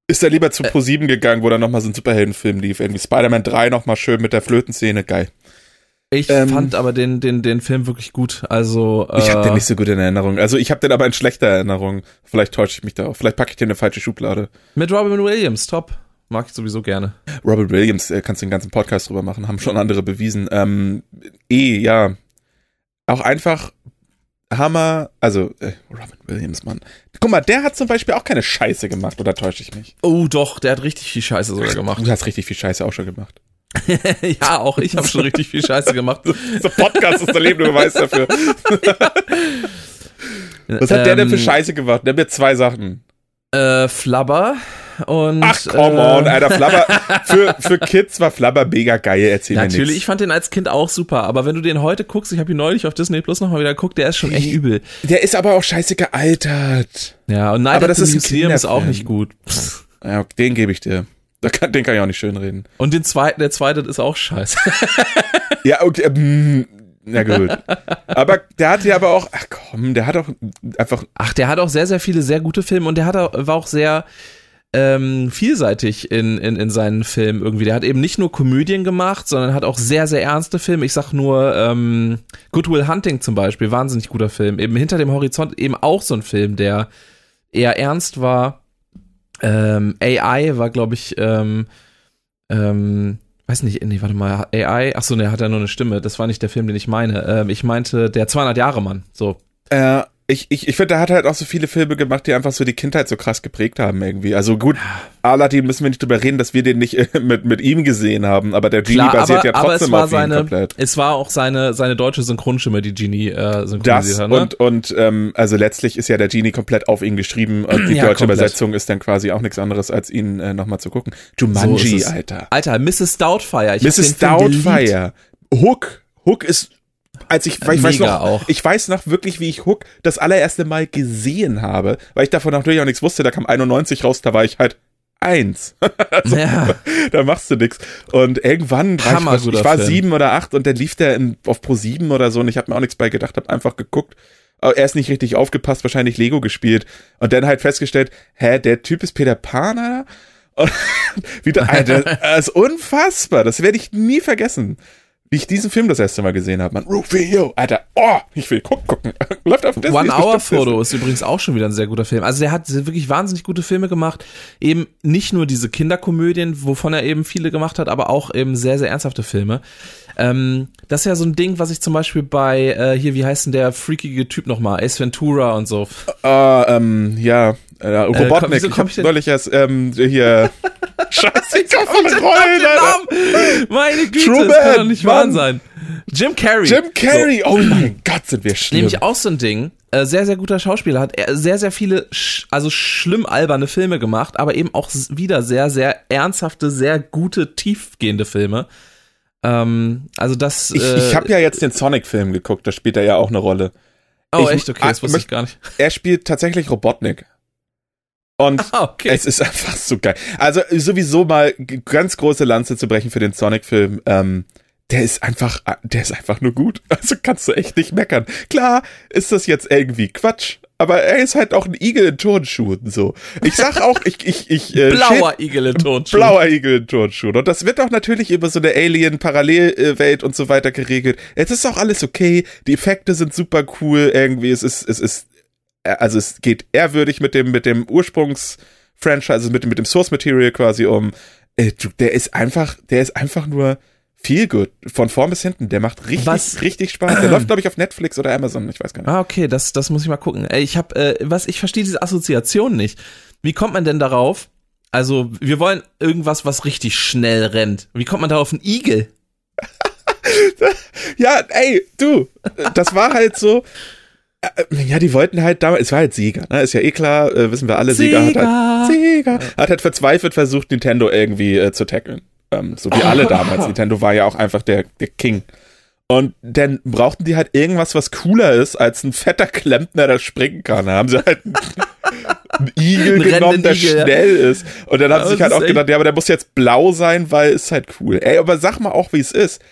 B: Ist er lieber zu Pro7 gegangen, wo dann nochmal so ein Superheldenfilm lief. Irgendwie Spider-Man 3 nochmal schön mit der Flötenszene, geil.
A: Ich
B: ähm,
A: fand aber den, den, den Film wirklich gut. Also
B: Ich
A: äh,
B: habe den nicht so gut in Erinnerung. Also ich habe den aber in schlechter Erinnerung. Vielleicht täusche ich mich da auch. Vielleicht packe ich den in eine falsche Schublade.
A: mit Robin Williams, top. Mag ich sowieso gerne.
B: Robert Williams, äh, kannst du den ganzen Podcast drüber machen, haben schon andere bewiesen. Ähm, eh, ja. Auch einfach Hammer, also äh, Robin Williams, Mann. Guck mal, der hat zum Beispiel auch keine Scheiße gemacht, oder täusche ich mich?
A: Oh, doch, der hat richtig viel Scheiße sogar gemacht.
B: Du hast richtig viel Scheiße auch schon gemacht. [LAUGHS]
A: ja, auch ich habe schon richtig viel Scheiße gemacht. [LAUGHS]
B: So Podcast ist der lebende Beweis dafür. [LAUGHS] Was hat der denn für
A: Ähm,
B: Scheiße gemacht? Der hat mir zwei Sachen.
A: Äh, Flubber und.
B: Ach, come
A: äh,
B: on, Alter, Flabber. [LAUGHS] Für, für Kids war Flabber mega geil, erzähl mir
A: Natürlich, ich fand den als Kind auch super, aber wenn du den heute guckst, ich habe ihn neulich auf Disney Plus nochmal wieder geguckt, der ist schon echt übel.
B: Der ist aber auch scheiße gealtert.
A: Ja, und Night
B: Aber das ist ein
A: Museum ist auch nicht gut. [LAUGHS]
B: Ja, den gebe ich dir. Kann, den kann ich auch nicht schön reden.
A: Und den zweiten, der zweite ist auch scheiße. [LAUGHS]
B: Ja, okay. ähm, Na gut. Aber der hat ja aber auch, ach komm, der hat auch einfach,
A: Ach, der hat auch sehr, sehr viele sehr gute Filme und der hat auch, war auch sehr ähm, vielseitig in, in, in seinen Filmen irgendwie. Der hat eben nicht nur Komödien gemacht, sondern hat auch sehr, sehr ernste Filme. Ich sag nur ähm, Good Will Hunting zum Beispiel, wahnsinnig guter Film. Eben hinter dem Horizont eben auch so ein Film, der eher ernst war. Ähm, AI war, glaube ich, ähm, ähm, weiß nicht, nee, warte mal, AI, ach so, ne, hat ja nur eine Stimme. Das war nicht der Film, den ich meine. Ähm, ich meinte der 200 Jahre Mann. So,
B: äh, ich, ich, ich finde, der hat halt auch so viele Filme gemacht, die einfach so die Kindheit so krass geprägt haben irgendwie. Also gut, Aladdin müssen wir nicht drüber reden, dass wir den nicht äh, mit, mit ihm gesehen haben, aber der Genie
A: Klar,
B: basiert
A: aber,
B: ja trotzdem auf ihm
A: seine,
B: komplett.
A: es war auch seine, seine deutsche Synchronstimme, die Genie äh, synchronisiert
B: Das
A: hat. Ne?
B: und, und ähm, also letztlich ist ja der Genie komplett auf ihn geschrieben und [CLEARS THROAT] die
A: Ja,
B: deutsche
A: komplett.
B: Übersetzung ist dann quasi auch nichts anderes, als ihn äh, nochmal zu gucken.
A: So
B: Jumanji,
A: es.
B: Alter.
A: Alter, Mrs. Doubtfire. Ich
B: Mrs. Doubtfire. Hook. Hook ist, als ich, weil ich weiß noch,
A: auch.
B: ich weiß noch wirklich, wie ich Hook das allererste Mal gesehen habe, weil ich davon natürlich auch nichts wusste. Da kam 91 raus, da war ich halt eins. [LAUGHS]
A: Ja,
B: da machst du nix. Und irgendwann war ich, ich war
A: Film.
B: sieben oder acht und dann lief der in, auf Pro 7 oder so und ich habe mir auch nichts bei gedacht, habe einfach geguckt. Er ist nicht richtig aufgepasst, wahrscheinlich Lego gespielt und dann halt festgestellt, hä, der Typ ist Peter Pan, Alter? [LAUGHS] Und wieder, Alter, [LAUGHS] das ist unfassbar. Das werde ich nie vergessen. Wie ich diesen Film das erste Mal gesehen habe. Man, Rufio, Alter, oh, ich will gucken, gucken. [LAUGHS] Läuft auf Disney.
A: One Hour Photo ist übrigens auch schon wieder ein sehr guter Film. Also der hat wirklich wahnsinnig gute Filme gemacht. Eben nicht nur diese Kinderkomödien, wovon er eben viele gemacht hat, aber auch eben sehr, sehr ernsthafte Filme. Ähm, das ist ja so ein Ding, was ich zum Beispiel bei, äh, hier, wie heißt denn der freakige Typ nochmal? Ace Ventura und so.
B: Ah, ähm, ja, äh, Robotnik.
A: wieso
B: ich
A: komm
B: hab
A: ich denn-
B: neulich erst, ähm, hier, [LAUGHS] Scheiße, ich komm von Rollen.
A: Meine Güte,
B: True
A: das kann doch nicht
B: Mann.
A: wahr sein. Jim Carrey.
B: Jim Carrey, oh mein Gott, sind wir schlimm.
A: Nämlich auch so ein Ding. Äh, sehr, sehr guter Schauspieler. Hat er sehr, sehr viele, sch also schlimm alberne Filme gemacht, aber eben auch wieder sehr, sehr ernsthafte, sehr gute, tiefgehende Filme. Ähm, also das.
B: ich
A: äh,
B: ich habe ja jetzt den Sonic-Film geguckt, da spielt er ja auch eine Rolle.
A: Oh,
B: ich-
A: echt? Okay, das
B: ah,
A: wusste ich gar nicht.
B: Er spielt tatsächlich Robotnik. Und [LAUGHS]
A: Ah, okay.
B: es ist einfach so geil. Also sowieso mal ganz große Lanze zu brechen für den Sonic-Film. Ähm, der ist einfach, der ist einfach nur gut. [LAUGHS] Also kannst du echt nicht meckern. Klar ist das jetzt irgendwie Quatsch, aber er ist halt auch ein Igel in Turnschuhen, so. Ich sag auch, ich, ich, ich,
A: äh, [LAUGHS] Blauer Igel in Turnschuhen.
B: Blauer Igel in Turnschuhen. Und das wird auch natürlich über so eine Alien-Parallelwelt und so weiter geregelt. Jetzt ist auch alles okay. Die Effekte sind super cool. Irgendwie, es ist, es ist, äh, also es geht ehrwürdig mit dem, mit dem Ursprungs-Franchise, also mit, mit dem Source-Material quasi um. Äh, der ist einfach, der ist einfach nur, viel gut. Von vorn bis hinten. Der macht richtig, was? richtig Spaß. Der [CLEARS THROAT] läuft, glaube ich, auf Netflix oder Amazon. Ich weiß gar nicht.
A: Ah, okay, das, das muss ich mal gucken. Ey, ich habe, äh, was, ich verstehe diese Assoziation nicht. Wie kommt man denn darauf? Also, wir wollen irgendwas, was richtig schnell rennt. Wie kommt man da auf einen Igel? [LAUGHS]
B: ja, ey, du, das war halt so. Äh, ja, die wollten halt damals, es war halt Sieger, ne? Ist ja eh klar, äh, wissen wir alle, Sieger, Sieger hat halt, Sieger, hat halt verzweifelt versucht, Nintendo irgendwie äh, zu tackeln. Ähm, so wie alle damals. [LAUGHS] Nintendo war ja auch einfach der, der King. Und dann brauchten die halt irgendwas, was cooler ist als ein fetter Klempner, der springen kann. Da haben sie halt einen [LAUGHS] Igel ein genommen, der Igel, schnell ja. ist. Und dann haben sie sich halt auch gedacht, ja, aber der muss jetzt blau sein, weil ist halt cool. Ey, aber sag mal auch, wie es ist.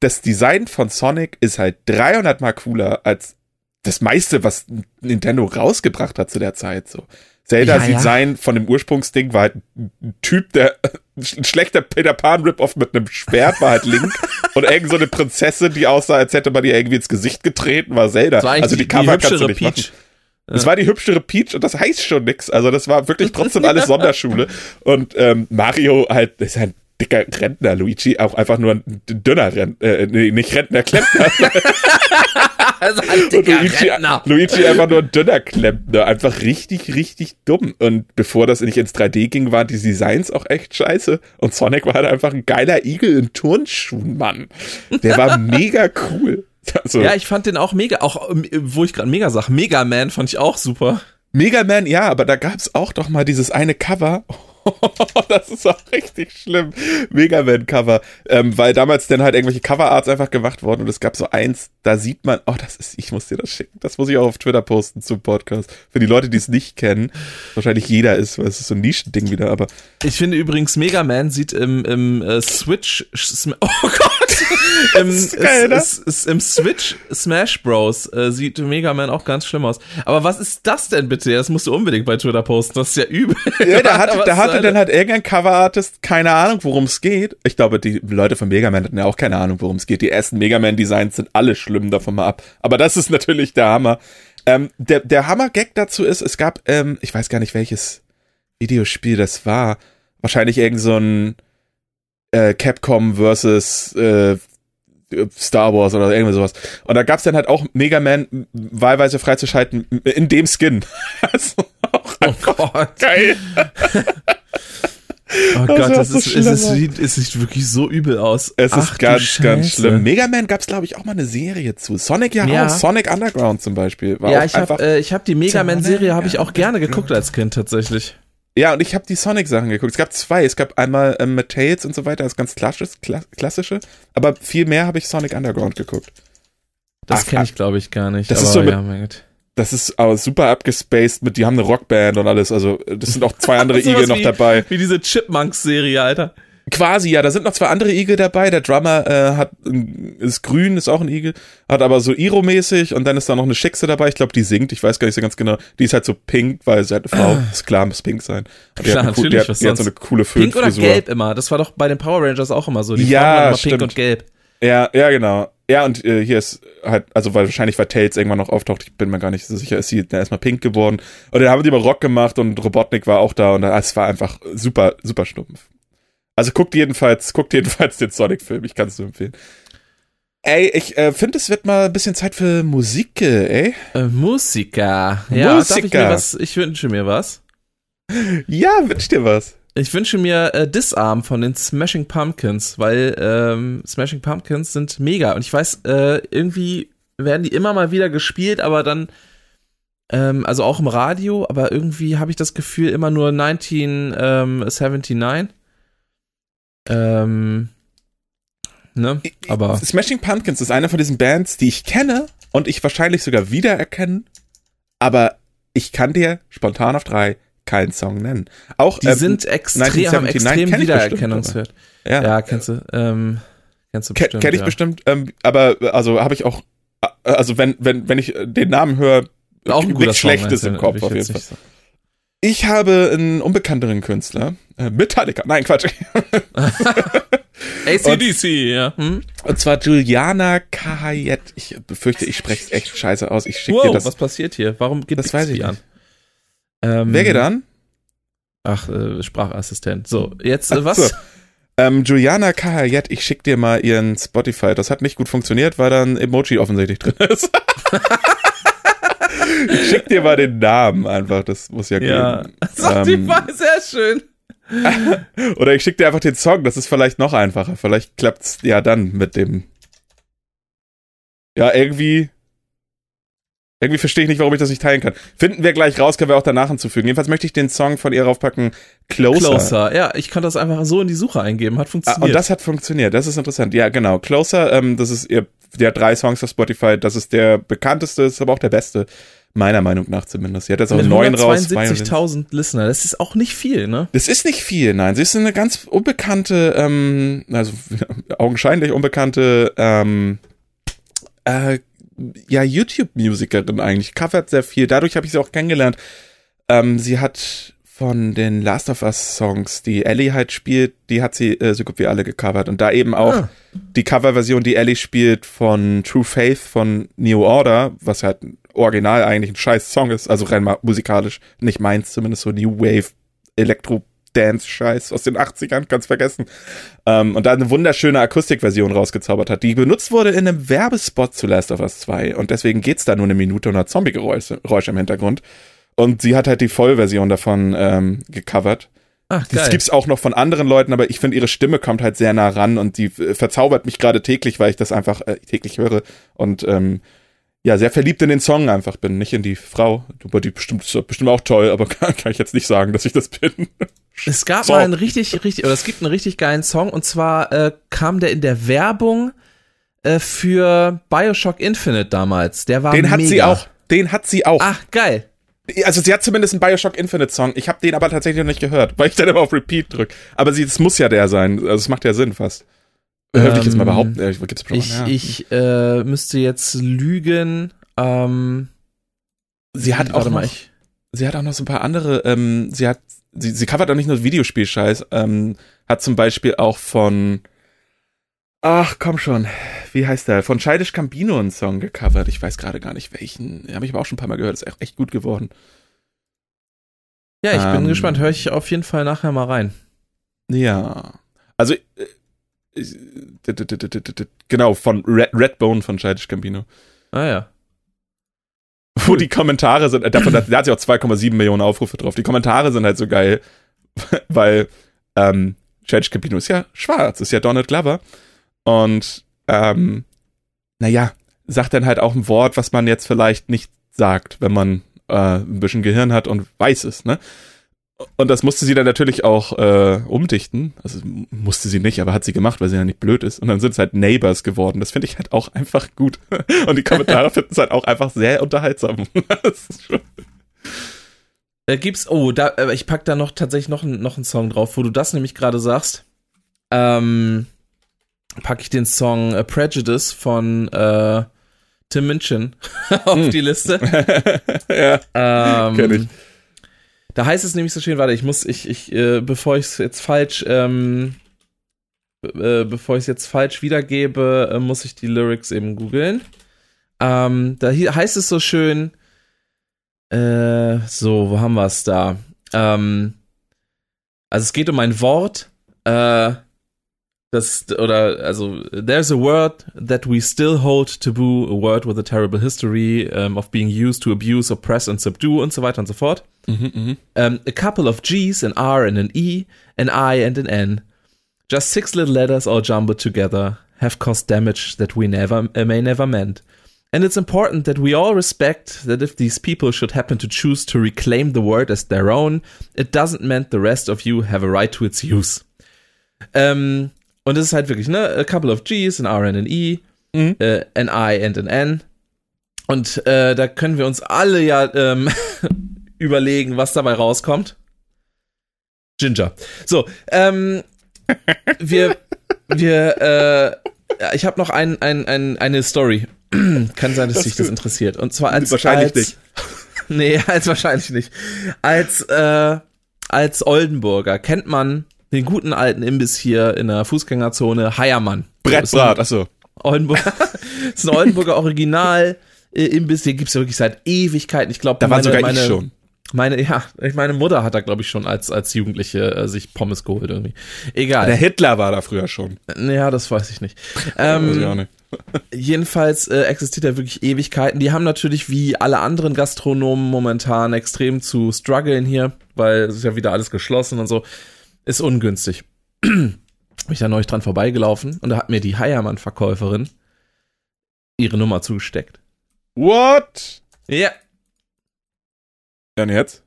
B: Das Design von Sonic ist halt 300 mal cooler als das meiste, was Nintendo rausgebracht hat zu der Zeit. So. Zelda ja, Design ja. von dem Ursprungsding war halt ein Typ, der ein schlechter Peter Pan Rip-Off mit einem Schwert war halt Link [LAUGHS] und irgend so eine Prinzessin, die aussah, als hätte man ihr irgendwie ins Gesicht getreten, war Zelda. War also die, die Cover kannst du nicht Peach. machen. Das ja. war die hübschere Peach und das heißt schon nix. Also das war wirklich trotzdem [LAUGHS] alles Sonderschule. Und ähm, Mario halt, ist ein dicker Rentner, Luigi, auch einfach nur ein dünner Rentner, äh, nee, nicht Rentner, Klempner. [LAUGHS] also ein dicker Luigi, Rentner. Luigi einfach nur ein dünner Klempner, einfach richtig, richtig dumm. Und bevor das nicht ins 3D ging, waren die Designs auch echt scheiße. Und Sonic war halt einfach ein geiler Igel in Turnschuhen, Mann. Der war [LAUGHS] mega cool.
A: Also, ja, ich fand den auch mega, auch wo ich gerade mega sag, Mega Man fand ich auch super.
B: Mega Man, ja, aber da gab's auch doch mal dieses eine Cover. [LAUGHS] das ist auch richtig schlimm. Mega Man-Cover. Ähm, weil damals dann halt irgendwelche Coverarts einfach gemacht wurden und es gab so eins, da sieht man, oh, das ist, ich muss dir das schicken. Das muss ich auch auf Twitter posten zum Podcast. Für die Leute, die es nicht kennen. Wahrscheinlich jeder ist, weil es ist so ein Nischending wieder, aber.
A: Ich finde übrigens, Mega Man sieht im, im äh, Switch, [LAUGHS] oh Gott! [LAUGHS] Im, geil, ne? es, es, Im Switch Smash Bros. Äh, sieht Mega Man auch ganz schlimm aus. Aber was ist das denn bitte? Das musst du unbedingt bei Twitter posten. Das ist ja übel.
B: Ja, da, hat, da hatte dann halt irgendein Coverartist keine Ahnung, worum es geht. Ich glaube, die Leute von Mega Man hatten ja auch keine Ahnung, worum es geht. Die ersten Mega Man Designs sind alle schlimm davon mal ab. Aber das ist natürlich der Hammer. Ähm, der, der Hammer-Gag dazu ist, es gab, ähm, ich weiß gar nicht, welches Videospiel das war. Wahrscheinlich irgend so ein äh, Capcom versus äh, Star Wars oder irgendwie sowas. Und da gab's dann halt auch Mega Man wahlweise freizuschalten in dem Skin. [LAUGHS] also auch oh Gott. Geil. [LAUGHS]
A: Oh Gott, das, ist, so es, ist, sieht, es sieht wirklich so übel aus.
B: Es Ach, ist ganz, ganz schlimm. Mega Man gab es, glaube ich, auch mal eine Serie zu. Sonic ja, ja. auch. Sonic Underground zum Beispiel.
A: War ja, ich habe äh, hab die Mega Man-Serie habe ich auch gerne geguckt als Kind tatsächlich.
B: Ja, und ich habe die Sonic-Sachen geguckt. Es gab zwei. Es gab einmal ähm, mit Tails und so weiter, das ganz klassische, klassische. Aber viel mehr habe ich Sonic Underground geguckt.
A: Das kenne ich, glaube ich, gar nicht.
B: Das ist so mit, ja, mein Gott. Das ist aber super abgespaced mit, die haben eine Rockband und alles. Also, das sind auch zwei [LAUGHS] andere Igel noch dabei.
A: Wie diese Chipmunks-Serie, Alter.
B: Quasi, ja, da sind noch zwei andere Igel dabei. Der Drummer äh, hat ist grün, ist auch ein Igel, hat aber so Iro-mäßig und dann ist da noch eine Schickse dabei. Ich glaube, die singt, ich weiß gar nicht so ganz genau. Die ist halt so pink, weil sie halt eine Frau, ah. ist klar, muss pink sein.
A: Und klar, natürlich, die hat, die hat so eine coole Pink oder gelb immer, das war doch bei den Power Rangers auch immer so. Die
B: ja, immer pink und gelb. Ja, ja, genau. Ja, und äh, hier ist halt, also weil wahrscheinlich, weil Tails irgendwann noch auftaucht, ich bin mir gar nicht so sicher, ist sie dann erstmal pink geworden. Und dann haben die mal Rock gemacht und Robotnik war auch da und es war einfach super, super stumpf. Also guckt jedenfalls, guckt jedenfalls den Sonic-Film, ich kann es nur empfehlen. Ey, ich äh, finde, es wird mal ein bisschen Zeit für Musik, ey.
A: Äh, Musiker. Ja, Musiker. Ich, mir was, ich wünsche mir was.
B: Ja, wünsch dir was.
A: Ich wünsche mir äh, Disarm von den Smashing Pumpkins, weil ähm, Smashing Pumpkins sind mega. Und ich weiß, äh, irgendwie werden die immer mal wieder gespielt, aber dann, ähm, also auch im Radio, aber irgendwie habe ich das Gefühl immer nur 1979. Ähm, ne? Aber.
B: Smashing Pumpkins ist eine von diesen Bands, die ich kenne und ich wahrscheinlich sogar wiedererkennen, aber ich kann dir spontan auf drei keinen Song nennen. Auch
A: die ähm, sind extrem, haben extrem Wiedererkennungswert. Ja. ja, kennst du. Ähm,
B: Kennst du bestimmt. Kenn, kenn ich ja. bestimmt, ähm, aber also habe ich auch, äh, also wenn, wenn, wenn ich den Namen höre,
A: auch ein
B: nichts Schlechtes im Kopf auf jeden Fall. So. Ich habe einen unbekannteren Künstler, äh, Metallica, nein, Quatsch. [LAUGHS]
A: ACDC, ja. Hm?
B: Und zwar Juliana Kahayet. Ich befürchte, ich spreche es echt scheiße aus. Ich schicke
A: wow,
B: dir das.
A: was passiert hier? Warum geht
B: das weiß ich
A: an?
B: Ähm, Wer geht an?
A: Ach, äh, Sprachassistent. So, jetzt äh, was? So.
B: Ähm, Juliana Kahayet, ich schick dir mal ihren Spotify. Das hat nicht gut funktioniert, weil da ein Emoji offensichtlich drin ist. [LAUGHS] ich schick dir mal den Namen einfach, das muss ja gehen. [LAUGHS] Ja,
A: Spotify, ähm, sehr schön. [LAUGHS]
B: Oder ich schick dir einfach den Song, das ist vielleicht noch einfacher. Vielleicht klappt's ja dann mit dem. Ja, irgendwie irgendwie verstehe ich nicht, warum ich das nicht teilen kann. Finden wir gleich raus, können wir auch danach hinzufügen. Jedenfalls möchte ich den Song von ihr raufpacken, Closer. Closer,
A: ja, ich konnte das einfach so in die Suche eingeben, hat funktioniert. Ah,
B: und das hat funktioniert, das ist interessant. Ja, genau. Closer, ähm, das ist ihr, der drei Songs auf Spotify, das ist der bekannteste, ist aber auch der beste. Meiner Meinung nach zumindest. Sie hat jetzt auch einen neuen raus.
A: 72.000 Listener, das ist auch nicht viel, ne?
B: Das ist nicht viel, nein. Sie ist eine ganz unbekannte, ähm, also [LAUGHS] augenscheinlich unbekannte, ähm, äh, ja, YouTube-Musikerin eigentlich, covert sehr viel. Dadurch habe ich sie auch kennengelernt. Ähm, sie hat von den Last of Us Songs, die Ellie halt spielt, die hat sie äh, so gut wie alle gecovert. Und da eben auch ah. die Coverversion, die Ellie spielt von True Faith von New Order, was halt original eigentlich ein scheiß Song ist, also rein mal musikalisch, nicht meins, zumindest so New Wave Elektro Dance-Scheiß aus den 80ern, ganz vergessen. Ähm, und da eine wunderschöne Akustikversion rausgezaubert hat, die benutzt wurde in einem Werbespot zu Last of Us 2. Und deswegen geht's da nur eine Minute und hat Zombie-Geräusche im Hintergrund. Und sie hat halt die Vollversion davon ähm, gecovert. Ach, geil. Das gibt's auch noch von anderen Leuten, aber ich finde, ihre Stimme kommt halt sehr nah ran und die äh, verzaubert mich gerade täglich, weil ich das einfach äh, täglich höre. Und ähm, ja, sehr verliebt in den Song einfach bin, nicht in die Frau. Aber die bestimmt, bestimmt auch toll, aber kann, [LAUGHS] kann ich jetzt nicht sagen, dass ich das bin.
A: Es gab so. mal einen richtig, richtig, oder es gibt einen richtig geilen Song und zwar äh, kam der in der Werbung äh, für Bioshock Infinite damals. Der war
B: Den
A: hat
B: mega. sie auch. Den hat sie auch.
A: Ach, geil.
B: Also sie hat zumindest einen Bioshock Infinite Song. Ich habe den aber tatsächlich noch nicht gehört, weil ich dann immer auf Repeat drücke. Aber sie, es muss ja der sein. Also es macht ja Sinn fast. Hörte ähm, ich jetzt mal behaupten.
A: Äh,
B: gibt's
A: ich ja. ich äh, müsste jetzt lügen. Ähm,
B: sie hat auch noch, ich. sie hat auch noch so ein paar andere, ähm, sie hat, sie, sie covert auch nicht nur Videospielscheiß, ähm, hat zum Beispiel auch von, ach komm schon, wie heißt der, von Scheidisch Campino einen Song gecovert, ich weiß gerade gar nicht welchen, habe ich aber auch schon ein paar Mal gehört, ist echt, echt gut geworden.
A: Ja, ich bin ähm, gespannt, höre ich auf jeden Fall nachher mal rein.
B: Ja, also, äh, genau, von Red, Redbone von Scheidisch Campino.
A: Ah ja
B: wo die Kommentare sind, äh, davon, da hat sie auch 2,7 Millionen Aufrufe drauf. Die Kommentare sind halt so geil, [LAUGHS] weil ähm, Chad Campino ist ja schwarz, ist ja Donald Glover. Und ähm, naja, sagt dann halt auch ein Wort, was man jetzt vielleicht nicht sagt, wenn man äh, ein bisschen Gehirn hat und weiß es, ne? Und das musste sie dann natürlich auch äh, umdichten. Also musste sie nicht, aber hat sie gemacht, weil sie ja nicht blöd ist. Und dann sind es halt Neighbors geworden. Das finde ich halt auch einfach gut. [LAUGHS] Und die Kommentare finden es halt auch einfach sehr unterhaltsam. [LAUGHS]
A: da gibt's, oh, da, äh, ich pack da noch tatsächlich noch, noch einen Song drauf, wo du das nämlich gerade sagst. Ähm, packe ich den Song A Prejudice von äh, Tim Minchin [LAUGHS] auf hm. die Liste.
B: ja, ähm, kenn ich.
A: Da heißt es nämlich so schön, warte, ich muss, ich, ich, äh, bevor ich es jetzt falsch, ähm, äh, bevor ich es jetzt falsch wiedergebe, äh, muss ich die Lyrics eben googeln. Ähm, da heißt es so schön, äh, so, wo haben wir es da? Ähm, also es geht um ein Wort, äh, das, oder, also, there's a word that we still hold taboo, a word with a terrible history um, of being used to abuse, oppress and subdue und so weiter und so fort. Mhm, mhm. um, a couple of G's, an R and an E, an I and an N. Just six little letters all jumbled together have caused damage that we never, uh, may never meant. And it's important that we all respect that if these people should happen to choose to reclaim the word as their own, it doesn't mean the rest of you have a right to its use. Um, Und es ist halt wirklich, ne, a couple of G's, an R and an E, mhm. äh, an I and an N. Und äh, da können wir uns alle ja ähm, [LAUGHS] überlegen, was dabei rauskommt. Ginger. So, ähm, wir, wir, äh, ich habe noch ein, ein, ein, eine Story. [CLEARS THROAT] Kann sein, dass
B: Das
A: dich das interessiert. Und zwar als
B: Wahrscheinlich
A: als,
B: nicht. [LAUGHS]
A: Nee, als wahrscheinlich nicht. Als äh, als Oldenburger kennt man den guten alten Imbiss hier in der Fußgängerzone Heiermann.
B: Brettbrat, achso.
A: Oldenburger. das [LAUGHS] ist [LAUGHS] ein Oldenburger Original äh, Imbiss, den gibt's ja wirklich seit Ewigkeiten. Ich glaube,
B: Da war
A: meine,
B: sogar
A: meine,
B: ich schon.
A: Meine, ja, meine Mutter hat da glaube ich schon als als Jugendliche äh, sich Pommes geholt irgendwie. Egal.
B: Der Hitler war da früher schon.
A: Ja, das weiß ich nicht.
B: Weiß ich
A: Ähm,
B: auch nicht. [LAUGHS]
A: jedenfalls äh, existiert er wirklich Ewigkeiten. Die haben natürlich wie alle anderen Gastronomen momentan extrem zu strugglen hier, weil es ist ja wieder alles geschlossen und so. Ist ungünstig. [CLEARS THROAT] Bin ich da neulich dran vorbeigelaufen und da hat mir die Heiermann-Verkäuferin ihre Nummer zugesteckt.
B: What?
A: Ja.
B: Ja, und jetzt?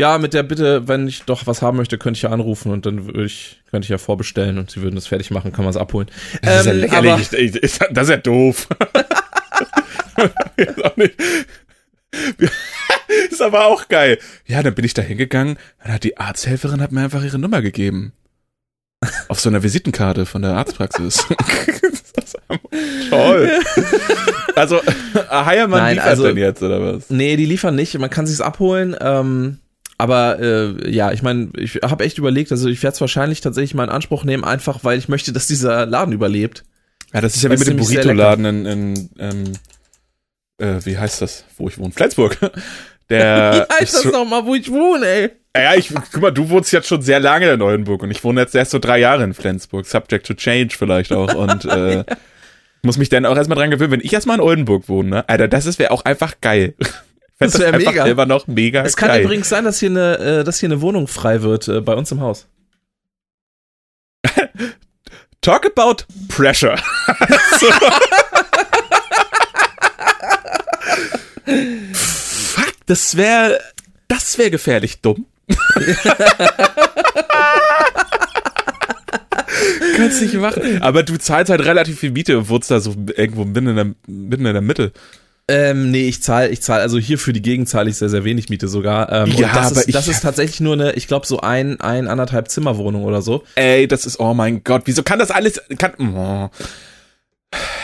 A: Ja, mit der Bitte, wenn ich doch was haben möchte, könnte ich ja anrufen und dann würde ich, könnte ich ja vorbestellen und sie würden das fertig machen, kann man es abholen.
B: Das ist ja
A: Ähm,
B: lächerlich. Ich- Das ist ja doof. [LAUGHS] ist, auch nicht. [LAUGHS] ist aber auch geil. Ja, dann bin ich da hingegangen, dann hat die Arzthelferin hat mir einfach ihre Nummer gegeben. Auf so einer Visitenkarte von der Arztpraxis. [LAUGHS] Toll. Also, Heiermann
A: Nein,
B: liefert
A: also-
B: denn jetzt, oder was?
A: Nee, die liefern nicht. Man kann sich's abholen. Ähm, aber äh, ja, ich meine, ich habe echt überlegt, also ich werde es wahrscheinlich tatsächlich mal in Anspruch nehmen, einfach weil ich möchte, dass dieser Laden überlebt.
B: Ja, das ist ja wie mit dem Burrito-Laden in, in ähm, äh, wie heißt das, wo ich wohne? Flensburg. [LAUGHS] Der [LAUGHS]
A: Wie heißt das nochmal, wo ich wohne, ey?
B: Ja, ich, guck mal, du wohnst jetzt schon sehr lange in Neuenburg und ich wohne jetzt erst so drei Jahre in Flensburg. Subject to change vielleicht auch. Und äh, [LAUGHS] muss mich dann auch erstmal dran gewöhnen, wenn ich erstmal in Oldenburg wohne, ne? Alter, das wäre auch einfach geil. [LAUGHS]
A: Das wär
B: einfach
A: mega.
B: immer noch mega
A: Es kann
B: geil.
A: übrigens sein, dass hier eine, äh, dass hier eine Wohnung frei wird äh, bei uns im Haus. [LAUGHS]
B: Talk about pressure. Fuck, das wäre das wäre gefährlich dumm. [LAUGHS] Kannst nicht machen. Aber du zahlst halt relativ viel Miete und wohnst da so irgendwo mitten in der, mitten in der Mitte.
A: Ähm, nee, ich zahle, ich zahle, also hier für die Gegend zahle ich sehr, sehr wenig Miete sogar. Ähm,
B: Ja,
A: und das
B: aber
A: ist, das
B: ich-
A: ist tatsächlich nur eine, ich glaube, so ein, ein, anderthalb Zimmerwohnung oder so.
B: Ey, das ist, oh mein Gott, wieso kann das alles, kann, oh.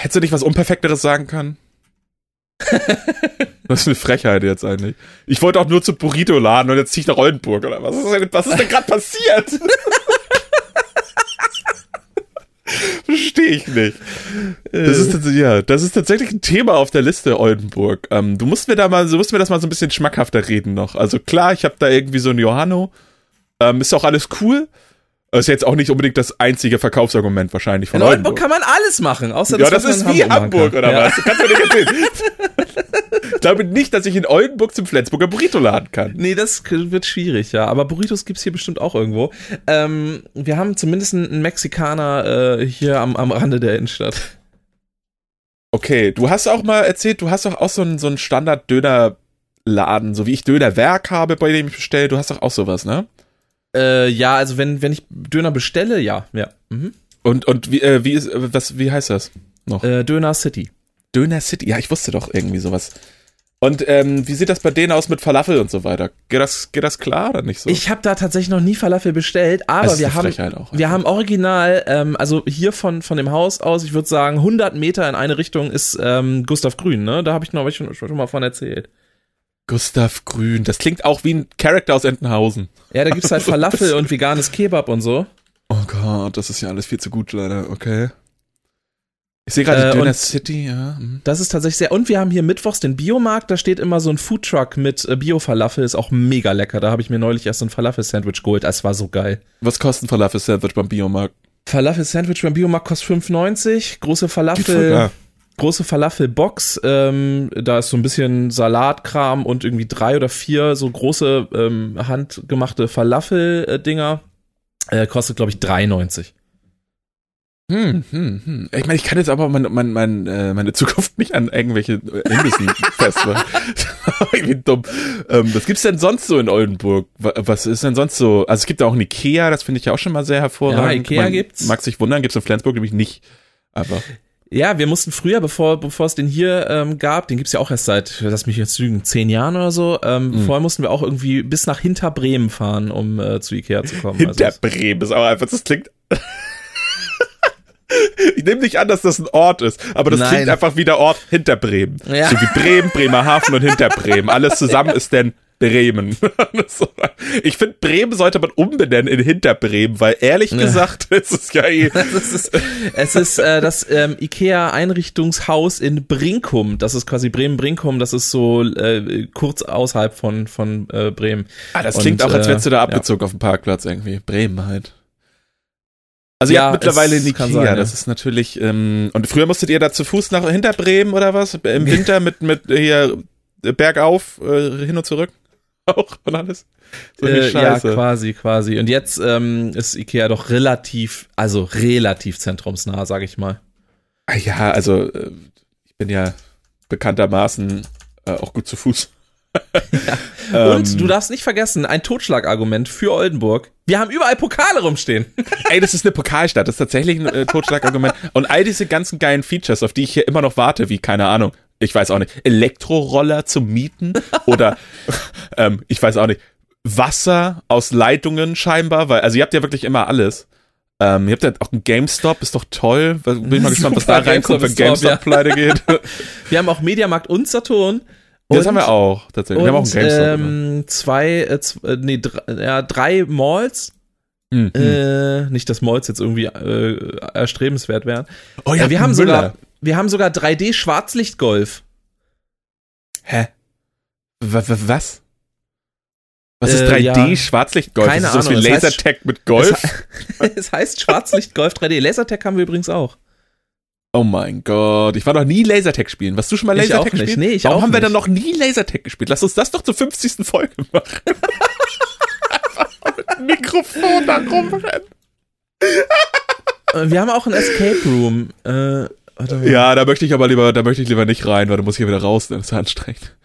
B: Hättest du nicht was Unperfekteres sagen können? Was für eine Frechheit jetzt eigentlich. Ich wollte auch nur zu Burrito laden und jetzt zieh ich nach Oldenburg oder was ist denn, denn gerade passiert? [LAUGHS] Verstehe ich nicht. Das ist, ja, das ist tatsächlich ein Thema auf der Liste Oldenburg. Ähm, du musst mir da mal, du musst mir das mal so ein bisschen schmackhafter reden noch. Also klar, ich habe da irgendwie so ein Johanno. Ähm, ist auch alles cool. Ist jetzt auch nicht unbedingt das einzige Verkaufsargument wahrscheinlich von
A: In Oldenburg
B: Oldenburg.
A: kann man alles machen, außer
B: Ja,
A: das,
B: das
A: was
B: ist wie Hamburg,
A: kann.
B: oder
A: ja.
B: was? Du kannst mir nicht erzählen. ich glaube nicht, dass ich in Oldenburg zum Flensburger Burrito laden kann.
A: Nee, das wird schwierig, ja. Aber Burritos gibt's hier bestimmt auch irgendwo. Ähm, wir haben zumindest einen einen Mexikaner äh, hier am, am Rande der Innenstadt.
B: Okay, du hast auch mal erzählt, du hast doch auch so einen, so einen Standard-Döner-Laden, so wie ich Dönerwerk habe, bei dem ich bestelle. Du hast doch auch sowas, ne?
A: Äh, ja, also wenn, wenn ich Döner bestelle, ja, ja. Mhm.
B: Und, und wie, äh, wie ist, äh, was, wie heißt das noch?
A: Äh, Döner City.
B: Döner City. Ja, ich wusste doch irgendwie sowas. Und ähm, wie sieht das bei denen aus mit Falafel und so weiter? Geht das, geht das klar oder nicht so?
A: Ich habe da tatsächlich noch nie Falafel bestellt, aber wir haben,
B: auch,
A: wir haben original, ähm, also hier von, von dem Haus aus, ich würde sagen 100 Meter in eine Richtung ist ähm, Gustav Grün, ne? Da habe ich noch hab ich schon, schon mal von erzählt.
B: Gustav Grün. Das klingt auch wie ein Charakter aus Entenhausen.
A: Ja, da gibt's halt [LAUGHS] Falafel und veganes Kebab und so.
B: Oh Gott, das ist ja alles viel zu gut, leider. Okay. Ich sehe gerade
A: Äh,
B: Döner City, ja. mhm.
A: Das ist tatsächlich sehr. Und wir haben hier mittwochs den Biomarkt, da steht immer so ein Foodtruck mit äh, Bio-Falafel, ist auch mega lecker. Da habe ich mir neulich erst ein Falafel-Sandwich geholt, das war so geil.
B: Was kostet ein Falafel-Sandwich beim Biomarkt?
A: Falafel-Sandwich beim Biomarkt kostet 5,90. Große Falafel. Große Falafel-Box. Ähm, da ist so ein bisschen Salatkram und irgendwie drei oder vier so große ähm, handgemachte Falafel-Dinger. Äh, kostet, glaube ich, 3,90.
B: Hm, hm, hm. Ich meine, ich kann jetzt aber mein, mein, mein, äh, meine Zukunft nicht an irgendwelche Imbissen [LAUGHS] festmachen. [LAUGHS] Irgendwie dumm. Ähm, was gibt's denn sonst so in Oldenburg? Wa- Was ist denn sonst so? Also es gibt auch ein Ikea, das finde ich ja auch schon mal sehr hervorragend.
A: Ja, Ikea
B: Man
A: gibt's.
B: Mag sich wundern, gibt's in Flensburg nämlich nicht. Aber
A: Ja, wir mussten früher, bevor, bevor es den hier ähm, gab, den gibt's ja auch erst seit, lass mich jetzt lügen, zehn Jahren oder so, ähm, vorher mussten wir auch irgendwie bis nach Hinterbremen fahren, um äh, zu Ikea zu kommen.
B: hinter
A: Also,
B: Bremen ist aber einfach, das klingt. [LAUGHS] nehme nicht an, dass das ein Ort ist, aber das
A: Nein.
B: klingt einfach wie der Ort hinter Bremen.
A: Ja.
B: So wie Bremen, Bremerhaven und hinter Bremen. Alles zusammen [LAUGHS] ist denn Bremen. [LAUGHS] Ich finde, Bremen sollte man umbenennen in Hinterbremen, weil ehrlich gesagt [LAUGHS] ist es ja eh.
A: Es ist, es ist äh, das ähm, IKEA-Einrichtungshaus in Brinkum. Das ist quasi Bremen-Brinkum. Das ist so äh, kurz außerhalb von, von äh, Bremen.
B: Ah, das
A: Und,
B: klingt auch, als
A: äh,
B: wärst du da
A: ja.
B: abgezogen auf dem Parkplatz irgendwie. Bremen halt. Also
A: Ja,
B: ihr habt mittlerweile in Ikea,
A: sein, ja.
B: das ist natürlich, ähm, und früher musstet ihr da zu Fuß nach hinter Bremen oder was? Im [LAUGHS] Winter mit, mit hier äh, bergauf, äh, hin und zurück? [LAUGHS] Auch und alles? So
A: Äh, ja, quasi, quasi. Und jetzt ähm, ist IKEA doch relativ, also relativ zentrumsnah, sage ich mal.
B: ah, ja, also äh, ich bin ja bekanntermaßen äh, auch gut zu Fuß. [LAUGHS]
A: Und
B: Ähm,
A: du darfst nicht vergessen, ein Totschlagargument für Oldenburg. Wir haben überall Pokale rumstehen. [LAUGHS]
B: Ey, das ist eine Pokalstadt, das ist tatsächlich ein äh, Totschlagargument. Und all diese ganzen geilen Features, auf die ich hier immer noch warte, wie, keine Ahnung, ich weiß auch nicht, Elektroroller zum Mieten [LAUGHS] oder, ähm, ich weiß auch nicht, Wasser aus Leitungen scheinbar, weil, also ihr habt ja wirklich immer alles. Ähm, ihr habt ja auch einen GameStop, ist doch toll. Bin ich mal [LAUGHS] gespannt, was da reinkommt, wenn
A: GameStop
B: GameStop pleite geht. [LAUGHS]
A: Wir haben auch Mediamarkt und Saturn.
B: das
A: Und-
B: haben wir auch, tatsächlich. wir haben auch einen
A: Und
B: GameStop.
A: ähm, zwei, äh, z- äh, nee, drei, ja, drei Malls.
B: Mhm.
A: Äh, nicht, dass Malls jetzt irgendwie äh, erstrebenswert wären.
B: oh
A: Äh, wir haben
B: Müller.
A: sogar, wir haben sogar 3D Schwarzlichtgolf.
B: Hä? W w- was? Was ist
A: Äh,
B: 3D
A: ja.
B: Schwarzlichtgolf?
A: Keine
B: ist das
A: Ahnung,
B: wie Lasertag mit Golf?
A: es [LAUGHS] heißt Schwarzlichtgolf 3D. Lasertag haben wir übrigens auch.
B: Oh mein Gott, ich war noch nie Lasertag spielen. Warst du schon mal Lasertag spielen?
A: Nee, ich
B: Warum haben wir
A: nicht.
B: dann noch nie Lasertag gespielt? Lass uns das doch zur 50. Folge machen. [LAUGHS] Mit Mikrofon da rumrennen.
A: Äh, Wir haben auch ein Escape Room. Äh.
B: Ja, da möchte ich aber lieber, da möchte ich lieber nicht rein, weil da muss ich ja wieder raus, das ist anstrengend.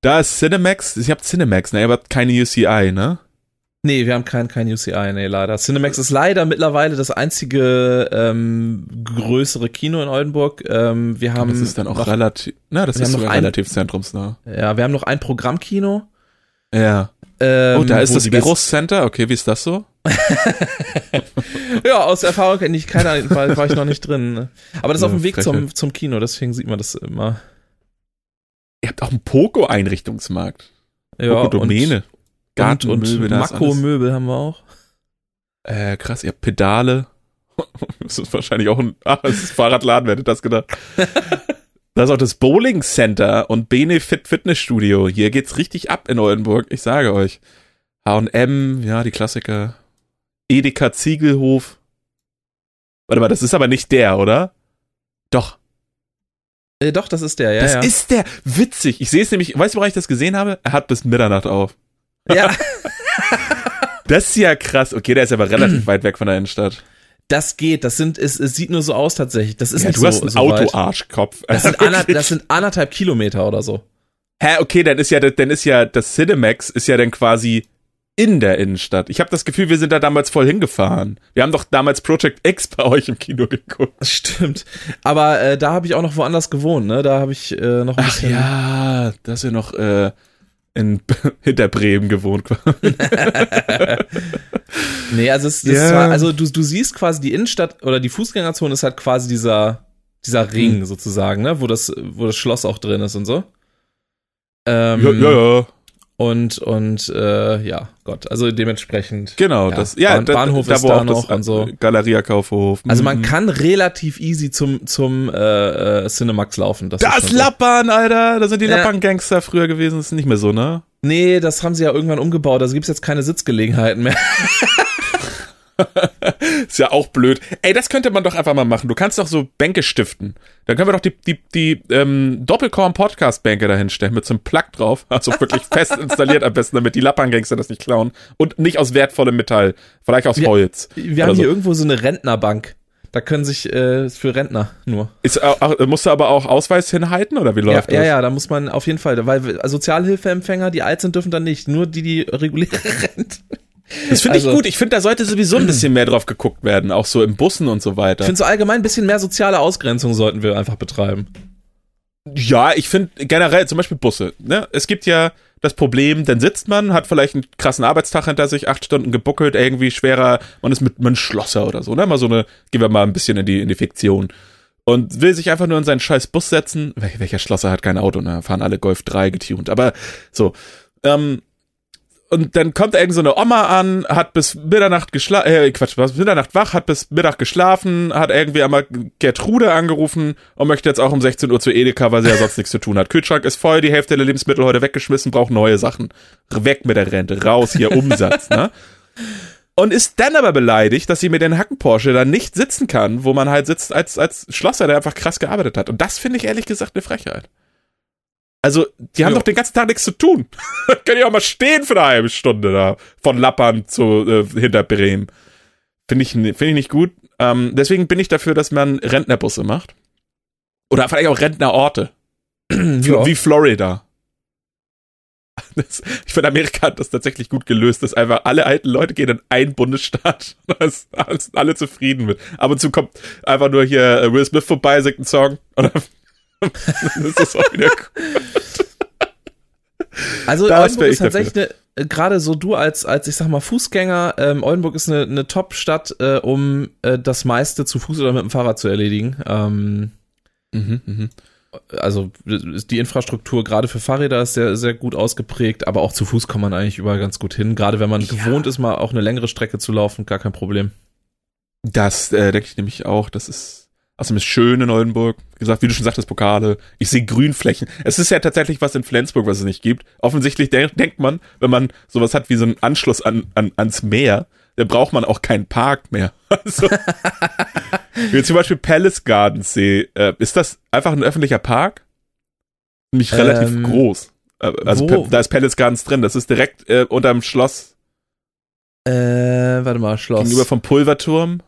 B: Da ist Cinemax, ihr habt Cinemax, ne, habt keine UCI, ne?
A: Nee, wir haben kein, kein UCI, nee, leider. Cinemax ist leider mittlerweile das einzige ähm, größere Kino in Oldenburg. Ähm, wir haben
B: das ist dann auch
A: noch,
B: relativ, na, das ist
A: noch ein-
B: relativ zentrumsnah.
A: Ja, wir haben noch ein Programmkino.
B: Ja.
A: Ähm,
B: Oh, da ist das Eros Center, okay, wie ist das so? [LAUGHS]
A: Ja, aus Erfahrung kenne ich keine Ahnung, war, war ich noch nicht drin. ne? Aber das ist
B: Ja,
A: auf dem Weg
B: Frechheit.
A: zum, zum Kino, deswegen sieht man das immer.
B: Ihr habt auch einen Poco-Einrichtungsmarkt.
A: Ja,
B: Poco-Domäne.
A: und, und, und
B: alles.
A: Mako-Möbel haben wir auch.
B: Äh, krass, ihr habt Pedale. [LAUGHS] Das ist wahrscheinlich auch ein, ah, das ist Fahrradladen, wer hätte das gedacht? [LAUGHS] Da ist auch das Bowling Center und Benefit Fitnessstudio. Hier geht's richtig ab in Oldenburg, ich sage euch. H&M, ja, die Klassiker. Edeka Ziegelhof. Warte mal, das ist aber nicht der, oder? Doch,
A: Äh, doch, das ist der, ja.
B: das
A: ja.
B: ist der. Witzig. Ich sehe es nämlich, weißt du, woran ich das gesehen habe? Er hat bis Mitternacht auf.
A: ja, [LAUGHS]
B: Das ist ja krass. Okay, der ist aber relativ [CLEARS THROAT] weit weg von der Innenstadt.
A: das geht. Das sind, es, es sieht nur so aus tatsächlich. Das ist
B: Ja,
A: nicht
B: du
A: so,
B: hast einen
A: so.
B: Autoarschkopf.
A: Das sind, ander, das sind anderthalb Kilometer oder so.
B: Hä, okay, dann ist ja, dann ist ja das Cinemax ist ja dann quasi in der Innenstadt. Ich habe das Gefühl, wir sind da damals voll hingefahren. Wir haben doch damals Project X [LAUGHS] bei euch im Kino geguckt.
A: Das stimmt. Aber äh, da habe ich auch noch woanders gewohnt, ne? Da habe ich äh, noch ein
B: Ach
A: bisschen.
B: ja, dass ihr noch äh, in [LAUGHS] hinter Bremen gewohnt quasi. [LAUGHS]
A: Nee, also es,
B: Ja.
A: war, also du, du siehst quasi die Innenstadt oder die Fußgängerzone ist halt quasi dieser, dieser Ring
B: Hm.
A: sozusagen, ne? Wo das, wo das Schloss auch drin ist und so. Ähm,
B: ja, ja, ja.
A: Und, und äh, ja, Gott, also dementsprechend.
B: Genau,
A: Ja,
B: das ja,
A: Bahn-
B: da,
A: Bahnhof
B: da,
A: ist
B: wo
A: da
B: auch
A: noch und so.
B: Galeria Kaufhof.
A: Also man
B: Mhm.
A: kann relativ easy zum, zum äh, äh, Cinemax laufen. Das,
B: Das
A: ist schon so.
B: Lappern, Alter, da sind die
A: Ja.
B: Lappern-Gangster früher gewesen, das ist nicht mehr so, ne?
A: Nee, das haben sie ja irgendwann umgebaut, also gibt's jetzt keine Sitzgelegenheiten mehr. [LAUGHS] [LAUGHS]
B: Ist ja auch blöd. Ey, das könnte man doch einfach mal machen. Du kannst doch so Bänke stiften. Dann können wir doch die, die, die ähm, Doppelkorn-Podcast-Bänke dahin stellen mit so einem Plug drauf. [LAUGHS] Also wirklich fest installiert am besten, damit die Lappangangster das nicht klauen. Und nicht aus wertvollem Metall. Vielleicht aus
A: Wir-
B: Holz.
A: Wir haben
B: so.
A: hier irgendwo so eine Rentnerbank. Da können sich äh, für Rentner nur.
B: Ist, auch- auch- musst du aber auch Ausweis hinhalten oder wie
A: Ja,
B: läuft
A: ja,
B: das?
A: ja, da muss man auf jeden Fall, weil Sozialhilfeempfänger, die alt sind, dürfen dann nicht. Nur die, die reguläre [LAUGHS] Rente.
B: Das finde
A: Also-
B: ich gut. Ich finde, da sollte sowieso ein bisschen mehr drauf geguckt werden. Auch so im Bussen und so weiter.
A: Ich finde so allgemein ein bisschen mehr soziale Ausgrenzung sollten wir einfach betreiben.
B: Ja, ich finde generell zum Beispiel Busse. Ne? Es gibt ja das Problem, dann sitzt man, hat vielleicht einen krassen Arbeitstag hinter sich, acht Stunden gebuckelt, irgendwie schwerer, man ist mit einem Schlosser oder so, ne? Mal so eine, gehen wir mal ein bisschen in die, in die Fiktion. Und will sich einfach nur in seinen scheiß Bus setzen. Wel welcher Schlosser hat kein Auto, ne? Fahren alle Golf 3 getuned. Aber so. Ähm, und dann kommt irgend so eine Oma an, hat bis Mitternacht geschlafen, äh, Quatsch, was, Mitternacht wach, hat bis Mittag geschlafen, hat irgendwie einmal Gertrude angerufen und möchte jetzt auch um 16 Uhr zu Edeka, weil sie ja sonst nichts zu tun hat. Kühlschrank ist voll, die Hälfte der Lebensmittel heute weggeschmissen, braucht neue Sachen. Weg mit der Rente, raus hier, Umsatz, ne? Und ist dann aber beleidigt, dass sie mit den Hacken Porsche dann nicht sitzen kann, wo man halt sitzt als, als Schlosser, der einfach krass gearbeitet hat. Und das finde ich ehrlich gesagt eine Frechheit. Also, die haben jo. doch den ganzen Tag nichts zu tun. [LAUGHS] Können ja auch mal stehen für eine halbe Stunde da. Von Lappern zu äh, hinter Bremen. Finde ich, find ich nicht gut. Ähm, deswegen bin ich dafür, dass man Rentnerbusse macht. Oder vielleicht auch Rentnerorte. [CLEARS THROAT] ja. Wie Florida. [LAUGHS] Das, ich finde, Amerika hat das tatsächlich gut gelöst, dass einfach alle alten Leute gehen in einen Bundesstaat [LAUGHS] und da sind alle zufrieden mit. Ab und zu kommt einfach nur hier äh, Will Smith vorbei, singt einen Song und dann [LAUGHS] dann ist das auch wieder gut.
A: Also das Oldenburg ist tatsächlich äh, gerade so du als, als ich sag mal Fußgänger, ähm, Oldenburg ist eine, eine Top-Stadt, äh, um äh, das meiste zu Fuß oder mit dem Fahrrad zu erledigen. Ähm, mhm, mh. Also die Infrastruktur gerade für Fahrräder ist sehr, sehr gut ausgeprägt, aber auch zu Fuß kommt man eigentlich überall ganz gut hin. Gerade wenn man ja. gewohnt ist, mal auch eine längere Strecke zu laufen, gar kein Problem.
B: Das äh, denke ich nämlich auch. Das ist Außerdem ist schön in Oldenburg. Wie gesagt, wie du schon sagtest, Pokale. Ich sehe Grünflächen. Es ist ja tatsächlich was in Flensburg, was es nicht gibt. Offensichtlich de denkt man, wenn man sowas hat wie so einen Anschluss an, an, ans Meer, dann braucht man auch keinen Park mehr. [LAUGHS] Also, [LAUGHS] wie zum Beispiel Palace Gardens See. Äh, ist das einfach ein öffentlicher Park? Nämlich relativ ähm, groß. Äh, also wo? da ist Palace Gardens drin. Das ist direkt äh, unterm Schloss.
A: Äh, warte mal, Schloss.
B: Gegenüber vom Pulverturm.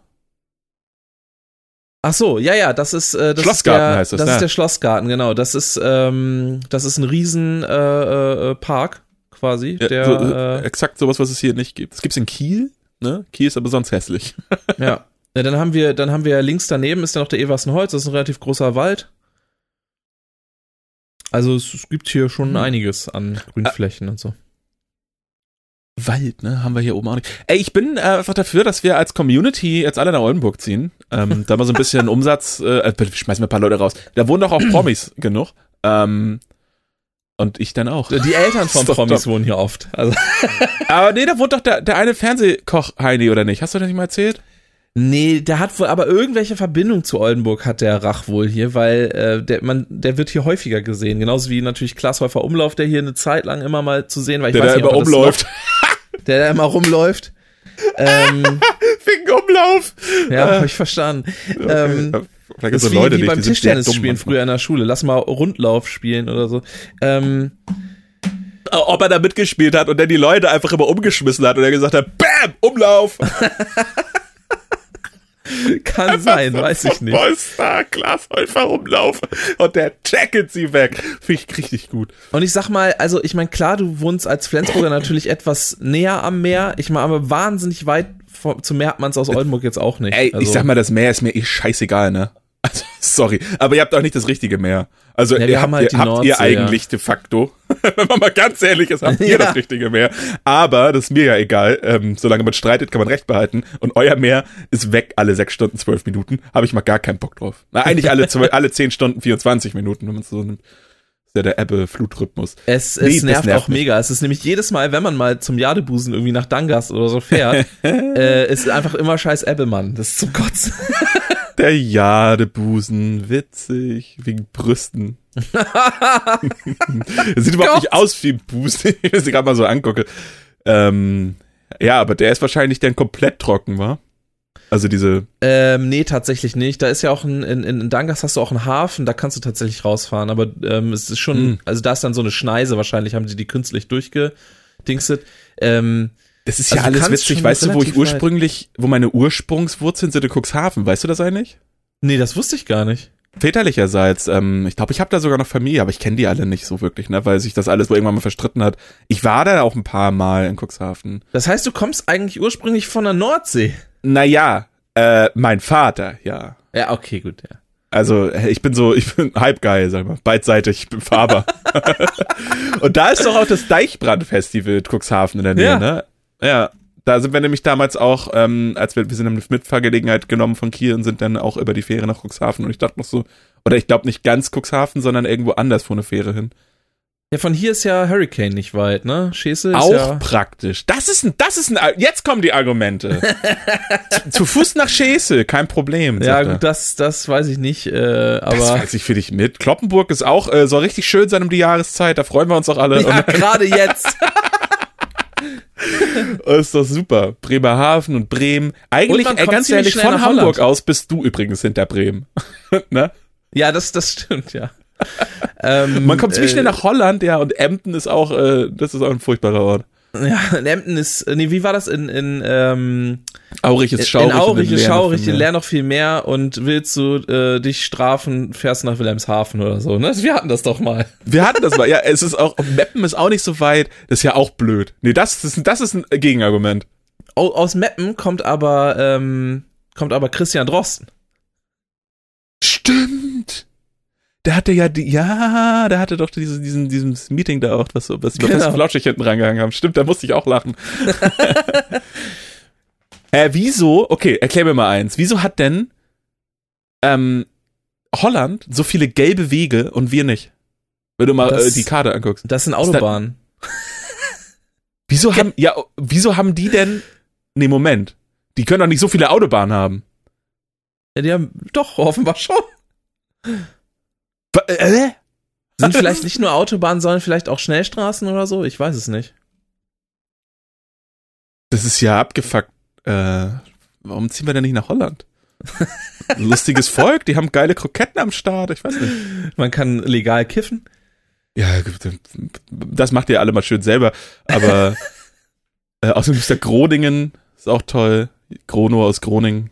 A: Ach so, ja, ja, das ist äh, das
B: Schlossgarten
A: ist der,
B: heißt das.
A: Das
B: ja.
A: ist der Schlossgarten, genau. Das ist ähm, das ist ein riesen äh, äh, Park quasi. Ja, der,
B: so, äh, exakt sowas, was es hier nicht gibt. Es gibt's in Kiel, ne? Kiel ist aber sonst hässlich. [LAUGHS]
A: ja. ja. Dann haben wir, dann haben wir links daneben ist ja noch der Eversenholz. Das ist ein relativ großer Wald. Also es, es gibt hier schon hm. einiges an Grünflächen ah. und so.
B: Wald, ne? Haben wir hier oben auch nicht. Ey, ich bin äh, einfach dafür, dass wir als Community jetzt alle nach Oldenburg ziehen. Ähm, [LAUGHS] da mal so ein bisschen Umsatz, äh, äh schmeißen wir ein paar Leute raus. Da wohnen doch auch [CLEARS THROAT] Promis genug. Ähm, und ich dann auch.
A: Die Eltern von [LAUGHS] Promis wohnen hier oft. Also. [LAUGHS]
B: Aber nee, da wohnt doch der, der eine Fernsehkoch Heini, oder nicht? Hast du das nicht mal erzählt?
A: Nee, der hat wohl, aber irgendwelche Verbindung zu Oldenburg hat der Rach wohl hier, weil äh, der, man, der wird hier häufiger gesehen. Genauso wie natürlich Glashäufer Umlauf, der hier eine Zeit lang immer mal zu sehen war. Ich
B: der
A: weiß
B: da nicht, immer umläuft.
A: Der da immer rumläuft. ähm, [LAUGHS]
B: Wegen Umlauf.
A: Ja, hab ich verstanden. Okay. Ähm, das ist so wie, Leute wie beim Tischtennis spielen früher in der Schule. Lass mal Rundlauf spielen oder so. Ähm,
B: ob er da mitgespielt hat und dann die Leute einfach immer umgeschmissen hat und er gesagt hat, BAM, Umlauf. [LAUGHS] [LAUGHS]
A: Kann sein, weiß ich nicht.
B: Polster, Glashäufer rumlaufen und der jacket sie weg. Finde ich richtig gut.
A: Und ich sag mal, also ich meine, klar, du wohnst als Flensburger natürlich etwas näher am Meer. Ich meine, aber wahnsinnig weit zum Meer hat man es aus Oldenburg jetzt auch nicht.
B: Ey, also. ich sag mal, das Meer ist mir eh scheißegal, ne? Also, sorry, aber ihr habt auch nicht das richtige Meer. Also ja, ihr habt, halt ihr, habt Nordsee, ihr eigentlich ja. de facto, [LAUGHS] wenn man mal ganz ehrlich ist, habt ihr ja. das richtige Meer. Aber das ist mir ja egal. Ähm, solange man streitet, kann man Recht behalten. Und euer Meer ist weg alle sechs Stunden, zwölf Minuten. Habe ich mal gar keinen Bock drauf. Na, eigentlich alle, [LAUGHS] alle zehn Stunden, 24 Minuten, wenn man so nimmt. Ist ja der Ebbe-Flutrhythmus.
A: Es, es nee, nervt, nervt auch mich. mega. Es ist nämlich jedes Mal, wenn man mal zum Jadebusen irgendwie nach Dangas oder so fährt, [LAUGHS] äh, ist einfach immer scheiß Ebbe, Mann. Das ist zum Kotzen.
B: Der Jadebusen, witzig, wegen Brüsten. [LAUGHS] sieht überhaupt nicht aus wie Busen, [LAUGHS] wenn ich sie gerade mal so angucke. Ähm, ja, aber der ist wahrscheinlich dann komplett trocken, war? Also diese.
A: Ähm, nee, tatsächlich nicht. Da ist ja auch ein, in, in Dangas hast du auch einen Hafen, da kannst du tatsächlich rausfahren. Aber ähm, es ist schon, mm. also da ist dann so eine Schneise, wahrscheinlich haben sie die künstlich durchgedingstet. Ähm,
B: das ist ja also alles witzig. Weißt du, wo ich ursprünglich, wo meine Ursprungswurzeln sind in Cuxhaven? Weißt du das eigentlich?
A: Nee, das wusste ich gar nicht.
B: Väterlicherseits, ähm, ich glaube, ich habe da sogar noch Familie, aber ich kenne die alle nicht so wirklich, ne, weil sich das alles irgendwann mal verstritten hat. Ich war da auch ein paar Mal in Cuxhaven.
A: Das heißt, du kommst eigentlich ursprünglich von der Nordsee?
B: Naja, äh, mein Vater, ja.
A: Ja, okay, gut, ja.
B: Also ich bin so, ich bin [LAUGHS] Hype-Guy, sag mal, beidseitig, ich bin Faber. [LAUGHS] und da ist doch auch das Deichbrand-Festival Cuxhaven in der Nähe,
A: Ja.
B: ne? Ja, da sind wir nämlich damals auch, ähm, als wir, wir sind eine Mitfahrgelegenheit genommen von Kiel und sind dann auch über die Fähre nach Cuxhaven und ich dachte noch so, oder ich glaube nicht ganz Cuxhaven, sondern irgendwo anders vor eine Fähre hin.
A: Ja, von hier ist ja Hurricane nicht weit, ne? Schesel ist
B: Auch
A: ja.
B: praktisch. Das ist ein, das ist ein, jetzt kommen die Argumente. zu, [LAUGHS] zu Fuß nach Schesel, kein Problem.
A: Ja, gut, das, das weiß ich nicht, äh,
B: Das
A: aber.
B: weiß ich für dich mit. Kloppenburg ist auch, äh, soll richtig schön sein um die Jahreszeit, da freuen wir uns auch alle.
A: Ja, [LAUGHS] gerade jetzt. [LAUGHS]
B: Ist doch super. Bremerhaven und Bremen. Eigentlich,
A: Und
B: ganz ehrlich, von Hamburg aus bist du übrigens hinter Bremen. [LAUGHS] ne?
A: Ja, das, das stimmt, ja. ähm, [LAUGHS]
B: Man kommt ziemlich
A: äh,
B: schnell nach Holland, ja, und Emden ist auch, äh, das ist auch ein furchtbarer Ort. [LAUGHS]
A: Ja, in Emden ist, äh, nee, wie war das in, in, ähm,
B: Aurich ist schaurig.
A: in Aurich ist schaurig,
B: noch
A: in
B: viel
A: Leer noch viel mehr und willst du äh, dich strafen, fährst du nach Wilhelmshaven oder so, ne? Wir hatten das doch mal.
B: Wir hatten das mal, ja, es ist auch, Meppen ist auch nicht so weit, das ist ja auch blöd. Nee, das ist, das ist ein Gegenargument.
A: Au- Aus Meppen kommt aber, ähm, kommt aber Christian Drosten.
B: Stimmt. Der hatte ja die, ja, der hatte doch diese, diesen, dieses Meeting da auch, was, so- was
A: Genau.
B: genau. flauschig hinten rangehangen haben. Stimmt, da musste ich auch lachen. [LAUGHS] äh, wieso, okay, erklär mir mal eins. Wieso hat denn, ähm, Holland so viele gelbe Wege und wir nicht? Wenn du mal
A: Das-
B: äh, die Karte anguckst.
A: Das sind Autobahnen. [LAUGHS]
B: Wieso haben, ja, wieso haben die denn, nee, Moment. Die können doch nicht so viele Autobahnen haben.
A: Ja, die haben, doch, offenbar schon.
B: Äh?
A: Sind vielleicht nicht nur Autobahnen, sondern vielleicht auch Schnellstraßen oder so? Ich weiß es nicht.
B: Das ist ja abgefuckt. Äh, warum ziehen wir denn nicht nach Holland? [LAUGHS] Lustiges Volk, die haben geile Kroketten am Start, ich weiß nicht.
A: Man kann legal kiffen.
B: Ja, das macht ihr alle mal schön selber. Aber [LAUGHS] äh, außerdem ist der Groningen, ist auch toll. Grono aus Groningen.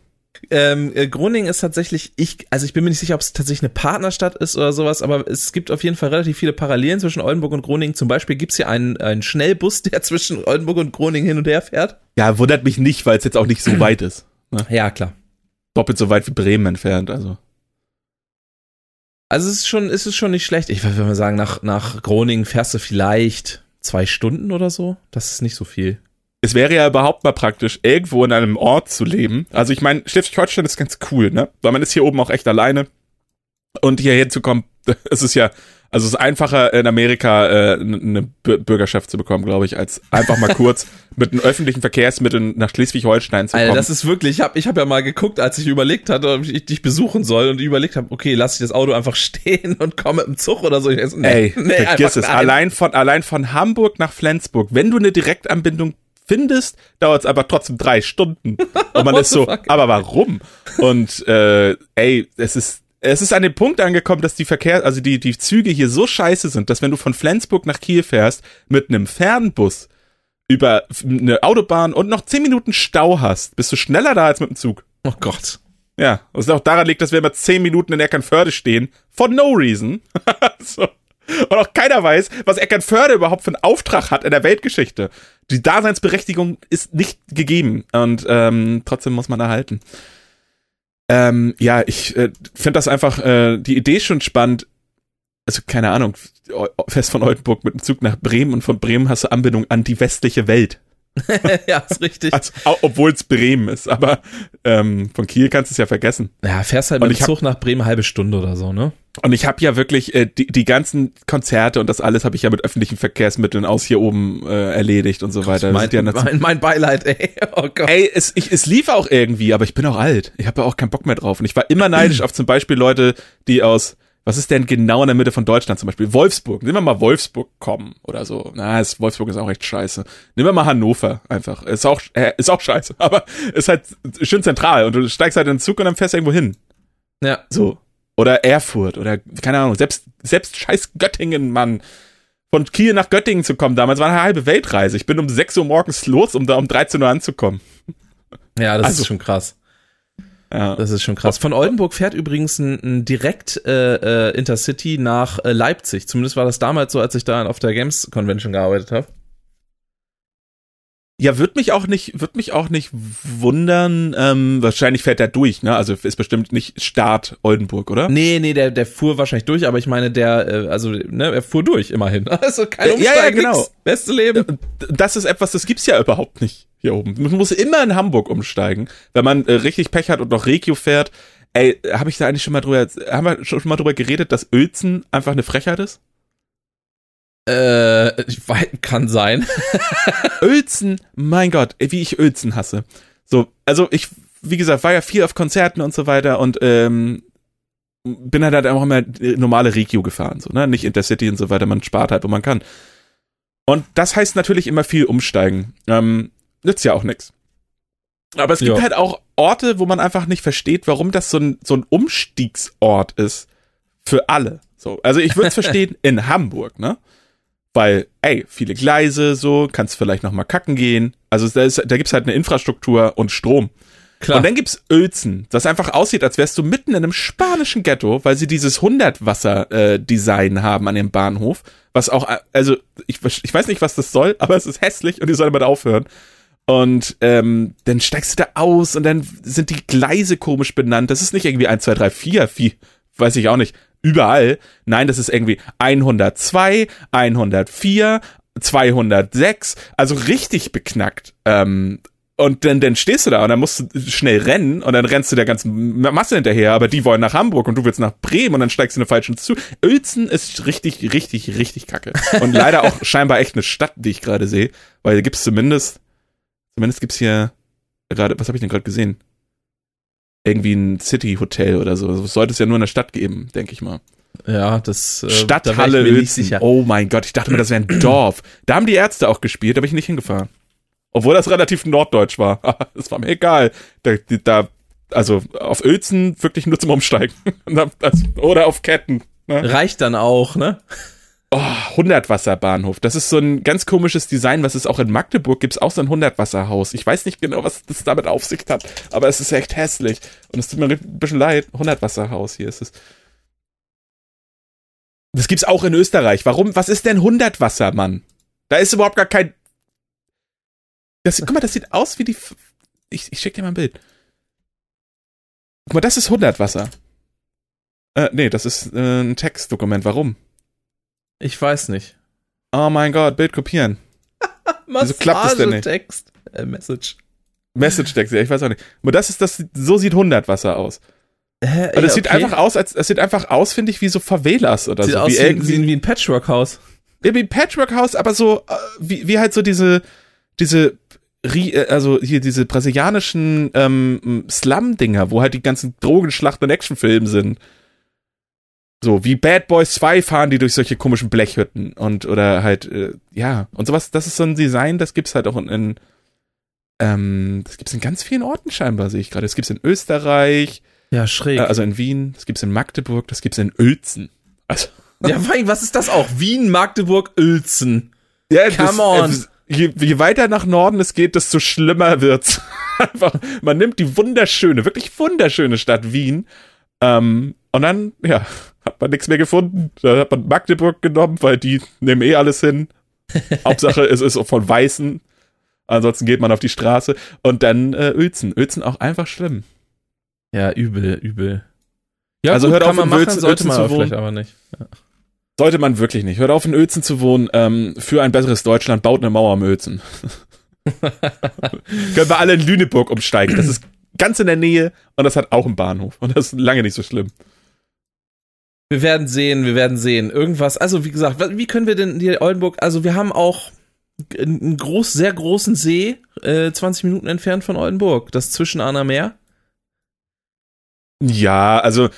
A: Ähm, äh, Groningen ist tatsächlich, ich, also ich bin mir nicht sicher, ob es tatsächlich eine Partnerstadt ist oder sowas, aber es gibt auf jeden Fall relativ viele Parallelen zwischen Oldenburg und Groningen. Zum Beispiel gibt's hier einen, einen Schnellbus, [LAUGHS] der zwischen Oldenburg und Groningen hin und her fährt.
B: Ja, wundert mich nicht, weil es jetzt auch nicht so [CLEARS THROAT] weit ist.
A: Ja, klar.
B: Doppelt so weit wie Bremen entfernt, also.
A: Also es ist schon, es ist schon nicht schlecht. Ich würde mal sagen, nach, nach Groningen fährst du vielleicht zwei Stunden oder so. Das ist nicht so viel.
B: Es wäre ja überhaupt mal praktisch, irgendwo in einem Ort zu leben. Also ich meine, Schleswig-Holstein ist ganz cool, ne? Weil man ist hier oben auch echt alleine. Und hier hinzukommen, [LAUGHS] es ist ja, also es ist einfacher in Amerika äh, eine Bür- Bürgerschaft zu bekommen, glaube ich, als einfach mal kurz [LAUGHS] mit den öffentlichen Verkehrsmitteln nach Schleswig-Holstein zu kommen.
A: Alter, das ist wirklich, ich habe ich hab ja mal geguckt, als ich überlegt hatte, ob ich dich besuchen soll und überlegt habe, okay, lass ich das Auto einfach [LAUGHS] stehen und komme mit dem Zug oder so. Ich nee,
B: Ey,
A: nee,
B: vergiss es.
A: nein.
B: Allein von, allein von Hamburg nach Flensburg, wenn du eine Direktanbindung findest, dauert es aber trotzdem drei Stunden. [LAUGHS] Und man ist so, aber warum? Und äh, ey, es ist, es ist an den Punkt angekommen, dass die Verkehr, also die, die Züge hier so scheiße sind, dass wenn du von Flensburg nach Kiel fährst, mit einem Fernbus über eine Autobahn und noch zehn Minuten Stau hast, bist du schneller da als mit dem Zug.
A: Oh Gott.
B: Ja, was auch daran liegt, dass wir immer zehn Minuten in Eckernförde stehen, for no reason. [LAUGHS] so. Und auch keiner weiß, was Eckernförde überhaupt für einen Auftrag hat in der Weltgeschichte. Die Daseinsberechtigung ist nicht gegeben und ähm, trotzdem muss man erhalten. Ähm, ja, ich äh, finde das einfach, äh, die Idee ist schon spannend. Also keine Ahnung, Fest von Oldenburg mit dem Zug nach Bremen und von Bremen hast du Anbindung an die westliche Welt. [LAUGHS]
A: ja, ist richtig.
B: Also, obwohl es Bremen ist, aber ähm, von Kiel kannst du es ja vergessen.
A: Ja, fährst halt mit dem Zug nach Bremen eine halbe Stunde oder so, ne?
B: Und ich habe ja wirklich äh, die, die ganzen Konzerte und das alles habe ich ja mit öffentlichen Verkehrsmitteln aus hier oben äh, erledigt und so weiter. Das
A: Mein,
B: ja
A: mein, mein Beileid, ey. [LAUGHS] Oh Gott.
B: Ey, es, ich, es lief auch irgendwie, aber ich bin auch alt. Ich habe ja auch keinen Bock mehr drauf. Und ich war immer neidisch auf zum Beispiel Leute, die aus, was ist denn genau in der Mitte von Deutschland zum Beispiel? Wolfsburg. Nehmen wir mal Wolfsburg kommen oder so. Na, ist, Wolfsburg ist auch echt scheiße. Nehmen wir mal Hannover einfach. Ist auch, äh, ist auch scheiße, [LAUGHS] aber ist halt schön zentral. Und du steigst halt in den Zug und dann fährst du irgendwo hin.
A: Ja.
B: So. Oder Erfurt oder keine Ahnung, selbst, selbst scheiß Göttingen, Mann. Von Kiel nach Göttingen zu kommen damals war eine halbe Weltreise. Ich bin um 6 Uhr morgens los, um da um 13 Uhr anzukommen.
A: Ja, das
B: Also-
A: ist schon krass.
B: Ja.
A: Das ist schon krass. Von Oldenburg fährt übrigens ein, ein direkt äh, äh, Intercity nach äh, Leipzig. Zumindest war das damals so, als ich da auf der Games Convention gearbeitet habe.
B: Ja, wird mich auch nicht, wird mich auch nicht wundern. Ähm, wahrscheinlich fährt er durch, ne? Also ist bestimmt nicht Start Oldenburg, oder?
A: Nee, nee, der, der fuhr wahrscheinlich durch, aber ich meine, der, äh, also, ne, er fuhr durch, immerhin. [LAUGHS] Also kein
B: Umsteigen, ja, ja, genau. Nix.
A: Beste Leben.
B: Das ist etwas, das gibt's ja überhaupt nicht hier oben. Man muss immer in Hamburg umsteigen, wenn man äh, richtig Pech hat und noch Regio fährt. Ey, habe ich da eigentlich schon mal drüber, haben wir schon mal drüber geredet, dass Uelzen einfach eine Frechheit ist?
A: Äh, kann sein. [LAUGHS]
B: Uelzen, mein Gott, wie ich Uelzen hasse. So, also ich, wie gesagt, war ja viel auf Konzerten und so weiter und ähm, bin halt, halt auch immer normale Regio gefahren, so, ne? Nicht Intercity und so weiter, man spart halt, wo man kann. Und das heißt natürlich immer viel umsteigen. Ähm, nützt ja auch nichts. Aber es gibt ja. halt auch Orte, wo man einfach nicht versteht, warum das so ein, so ein Umstiegsort ist. Für alle. So. Also ich würde es [LAUGHS] verstehen in Hamburg, ne? Weil, ey, viele Gleise, so, kannst vielleicht noch mal kacken gehen. Also da, ist, da gibt's halt eine Infrastruktur und Strom. Klar. Und dann gibt's Uelzen, das einfach aussieht, als wärst du mitten in einem spanischen Ghetto, weil sie dieses 100-Wasser-Design äh, haben an dem Bahnhof. Was auch, äh, also, ich, ich weiß nicht, was das soll, aber es ist hässlich und die soll damit aufhören. Und ähm, dann steigst du da aus und dann sind die Gleise komisch benannt. Das ist nicht irgendwie 1, 2, 3, 4, 4, weiß ich auch nicht überall. Nein, das ist irgendwie 102, 104, 206, also richtig beknackt. Ähm, und dann, dann stehst du da und dann musst du schnell rennen und dann rennst du der ganzen Masse hinterher, aber die wollen nach Hamburg und du willst nach Bremen und dann steigst du in eine falsche zu. Uelzen ist richtig, richtig, richtig kacke. Und leider auch [LAUGHS] scheinbar echt eine Stadt, die ich gerade sehe, weil da gibt's zumindest, zumindest gibt's hier gerade, was habe ich denn gerade gesehen? Irgendwie ein City-Hotel oder so. Das sollte es ja nur in der Stadt geben, denke ich mal.
A: Ja, das
B: äh, Stadthalle da sicher. Oh mein Gott, ich dachte mir, das wäre ein [CLEARS THROAT] Dorf. Da haben die Ärzte auch gespielt, da bin ich nicht hingefahren. Obwohl das relativ norddeutsch war. [LAUGHS] das war mir egal. Da, da, also auf Uelzen wirklich nur zum Umsteigen. [LAUGHS] Oder auf Ketten.
A: Ne? Reicht dann auch, ne?
B: Oh, 100-Wasser-Bahnhof. Das ist so ein ganz komisches Design, was es auch in Magdeburg gibt, auch so ein 100-Wasser-Haus. Ich weiß nicht genau, was das damit auf sich hat, aber es ist echt hässlich. Und es tut mir ein bisschen leid. 100-Wasser-Haus hier ist es. Das gibt's auch in Österreich. Warum? Was ist denn 100-Wasser, Mann? Da ist überhaupt gar kein. Das, guck mal, das sieht aus wie die. Ich, ich schick dir mal ein Bild. Guck mal, das ist 100 Wasser. Äh, nee, das ist äh, ein Textdokument. Warum?
A: Ich weiß nicht.
B: Oh mein Gott, Bild kopieren. [LAUGHS]
A: Wieso klappt das denn nicht? Text, äh, Message.
B: Message Text, ja, ich weiß auch nicht. Aber das ist das, so sieht 100 Wasser aus. Und es ja, sieht einfach aus, als es sieht einfach aus, finde ich, wie so Favelas oder
A: sieht
B: so.
A: Aus wie, wie, wie ein Patchwork-Haus.
B: Ja, wie ein Patchwork-Haus, aber so, äh, wie, wie halt so diese, diese, äh, also hier diese brasilianischen ähm, Slum-Dinger, wo halt die ganzen Drogenschlachten und Actionfilme sind. So, wie Bad Boys 2 fahren die durch solche komischen Blechhütten und oder halt, äh, ja, und sowas, das ist so ein Design, das gibt's halt auch in, in ähm, das gibt's in ganz vielen Orten scheinbar, sehe ich gerade. Das gibt's in Österreich.
A: Ja, schräg.
B: Äh, also in Wien, das gibt's in Magdeburg, das gibt's in Uelzen. Also. [LAUGHS]
A: Ja, was ist das auch? Wien, Magdeburg, Uelzen.
B: Ja, Come das, on. Äh, je, je weiter nach Norden es geht, desto schlimmer wird's. [LAUGHS] Einfach, man nimmt die wunderschöne, wirklich wunderschöne Stadt Wien ähm, und dann, ja, hat man nichts mehr gefunden. Da hat man Magdeburg genommen, weil die nehmen eh alles hin. [LAUGHS] Hauptsache, es ist von Weißen. Ansonsten geht man auf die Straße. Und dann äh, Uelzen. Uelzen auch einfach schlimm.
A: Ja, übel, übel.
B: Ja, also gut, hört auf, in
A: machen, Uelzen, sollte man vielleicht aber nicht. Ja.
B: Sollte man wirklich nicht. Hört auf, in Uelzen zu wohnen. Ähm, für ein besseres Deutschland baut eine Mauer am Uelzen. [LAUGHS] Können wir alle in Lüneburg umsteigen. Das ist ganz in der Nähe und das hat auch einen Bahnhof. Und das ist lange nicht so schlimm.
A: Wir werden sehen, wir werden sehen. Irgendwas, also wie gesagt, wie können wir denn die Oldenburg, also wir haben auch einen groß, sehr großen See, äh, 20 Minuten entfernt von Oldenburg, das zwischen Anna Meer.
B: Ja, also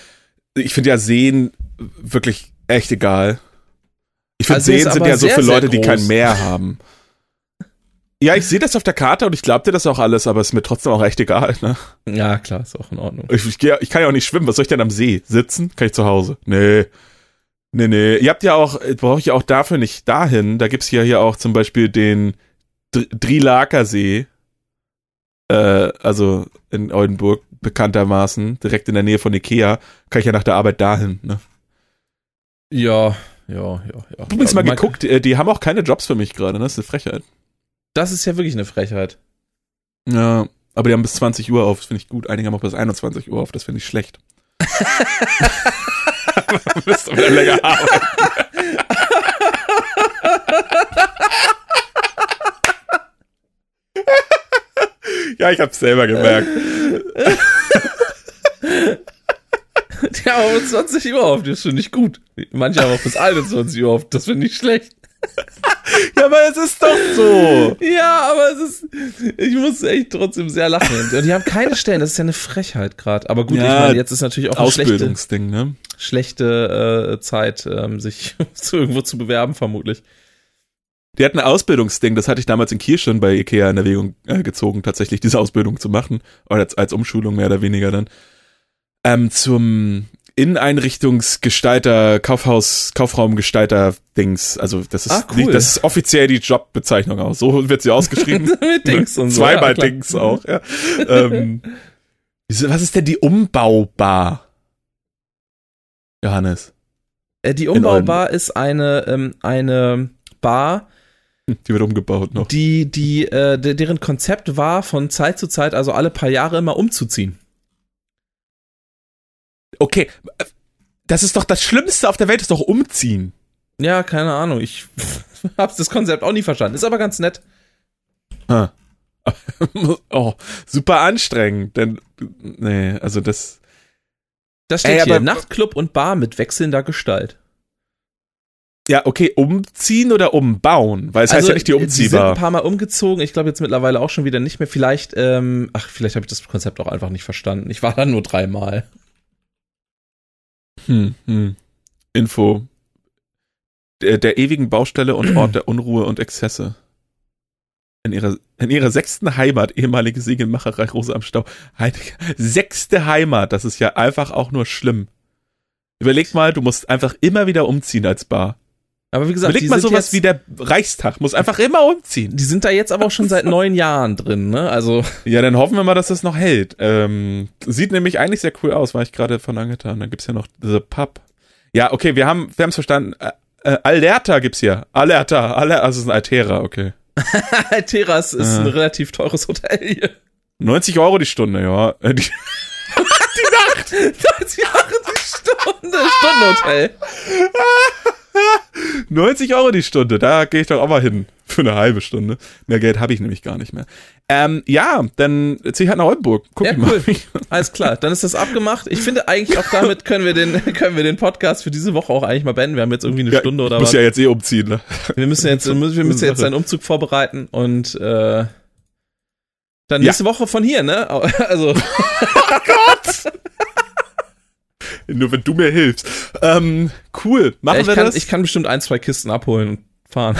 B: ich finde ja Seen wirklich echt egal. Ich finde also Seen sind ja so für Leute, die kein Meer haben. Ja, ich sehe das auf der Karte und ich glaube dir das auch alles, aber es ist mir trotzdem auch echt egal, ne?
A: Ja, klar, ist auch in Ordnung.
B: Ich, ich, ich kann ja auch nicht schwimmen. Was soll ich denn am See? Sitzen? Kann ich zu Hause? Nee. Nee, nee. Ihr habt ja auch, brauche ich ja auch dafür nicht dahin. Da gibt's ja hier auch zum Beispiel den Drilaker See. Äh, also in Oldenburg, bekanntermaßen, direkt in der Nähe von Ikea. Kann ich ja nach der Arbeit dahin, ne?
A: Ja, ja, ja, ja.
B: Du hast ja, mal geguckt, die, äh, die haben auch keine Jobs für mich gerade, ne? Das ist eine Frechheit.
A: Das ist ja wirklich eine Frechheit.
B: Ja, aber die haben bis 20 Uhr auf, das finde ich gut. Einige haben auch bis 21 Uhr auf, das finde ich schlecht. [LAUGHS] du bist wieder länger arbeiten. ja, ich hab's selber gemerkt.
A: Die haben aber bis 20 Uhr auf, das finde ich gut. Manche haben auch bis 21 Uhr auf, das finde ich schlecht. [LAUGHS]
B: aber es ist doch so.
A: Ja, aber es ist, ich muss echt trotzdem sehr lachen. [LAUGHS] Und die haben keine Stellen, das ist ja eine Frechheit gerade. Aber gut,
B: Ja,
A: ich meine, jetzt ist natürlich auch eine schlechte,
B: Ausbildungsding, ne?
A: schlechte äh, Zeit, ähm, sich [LAUGHS] zu irgendwo zu bewerben, vermutlich.
B: Die hatten ein Ausbildungsding, das hatte ich damals in Kiel schon bei Ikea in Erwägung äh, gezogen, tatsächlich diese Ausbildung zu machen. Oder als, als Umschulung mehr oder weniger dann. Ähm, zum Inneneinrichtungsgestalter, Kaufhaus, Kaufraumgestalter-Dings. Also das ist
A: Ah, cool.
B: nicht, das ist offiziell die Jobbezeichnung auch. So wird sie ausgeschrieben. [LAUGHS]
A: Mit Dings und so.
B: Zweimal
A: ja.
B: Dings auch, ja. ähm, [LAUGHS] was ist denn die Umbaubar? Johannes.
A: Äh, die Umbaubar ist eine, ähm, eine Bar, [LAUGHS]
B: Die wird umgebaut noch.
A: die, die, äh, de- deren Konzept war, von Zeit zu Zeit, also alle paar Jahre immer umzuziehen.
B: Okay, das ist doch das Schlimmste auf der Welt, ist doch umziehen.
A: Ja, keine Ahnung. Ich [LAUGHS] hab's das Konzept auch nie verstanden. Ist aber ganz nett.
B: Ha. [LAUGHS] oh, super anstrengend, denn nee, also das
A: Da steht
B: Ey,
A: hier
B: aber-
A: Nachtclub und Bar mit wechselnder Gestalt.
B: ja, okay, umziehen oder umbauen, weil es heißt ja nicht die
A: äh, Die sind ein
B: umziehbar.
A: paar Mal umgezogen. Ich glaube jetzt mittlerweile auch schon wieder nicht mehr. Vielleicht, ähm, ach, vielleicht habe ich das Konzept auch einfach nicht verstanden. Ich war da nur dreimal.
B: Hm, hm. Info der, der ewigen Baustelle und Ort der Unruhe und Exzesse. In ihrer, in ihrer sechsten Heimat, ehemalige Siegelmacherei Rose am Stau. Heilige, sechste Heimat, das ist ja einfach auch nur schlimm. Überleg mal, du musst einfach immer wieder umziehen als Bar.
A: Aber wie gesagt,
B: Überleg
A: die
B: mal sowas
A: jetzt,
B: wie der Reichstag, muss einfach immer umziehen.
A: die sind da jetzt aber auch schon seit [LAUGHS] neun Jahren drin, ne? Also,
B: Ja, dann hoffen wir mal, dass das noch hält. Ähm, sieht nämlich eigentlich sehr cool aus, war ich gerade von angetan. Dann gibt's ja noch The Pub. Ja, okay, wir haben wir haben's verstanden. Äh, äh, Alerta gibt's hier. Alerta, Alerta, also es ist ein Altera, okay. [LAUGHS]
A: Terras ist
B: Ja.
A: ein relativ teures Hotel hier.
B: 90 Euro die Stunde, ja. Äh, die,
A: 90 [LAUGHS] Jahre die Stunde, Stundenhotel.
B: 90 [LAUGHS] Euro die Stunde, da gehe ich doch auch mal hin. Für eine halbe Stunde. Mehr Geld habe ich nämlich gar nicht mehr. Ähm, ja, dann zieh ich halt nach Oldenburg. Guck
A: Ja,
B: ich mal.
A: cool. Alles klar, dann ist das abgemacht. Ich finde eigentlich auch damit können wir den, [LAUGHS] können wir den Podcast für diese Woche auch eigentlich mal beenden. Wir haben jetzt irgendwie eine
B: Ja,
A: Stunde oder
B: muss
A: was.
B: ja jetzt eh umziehen, ne?
A: Wir müssen jetzt, wir müssen jetzt einen Umzug vorbereiten und äh, dann
B: Ja.
A: nächste Woche von hier, ne? [LAUGHS] Also,
B: Nur wenn du mir hilfst. Ähm, cool. Machen
A: ich,
B: wir
A: kann,
B: das?
A: ich kann bestimmt ein, zwei Kisten abholen und fahren.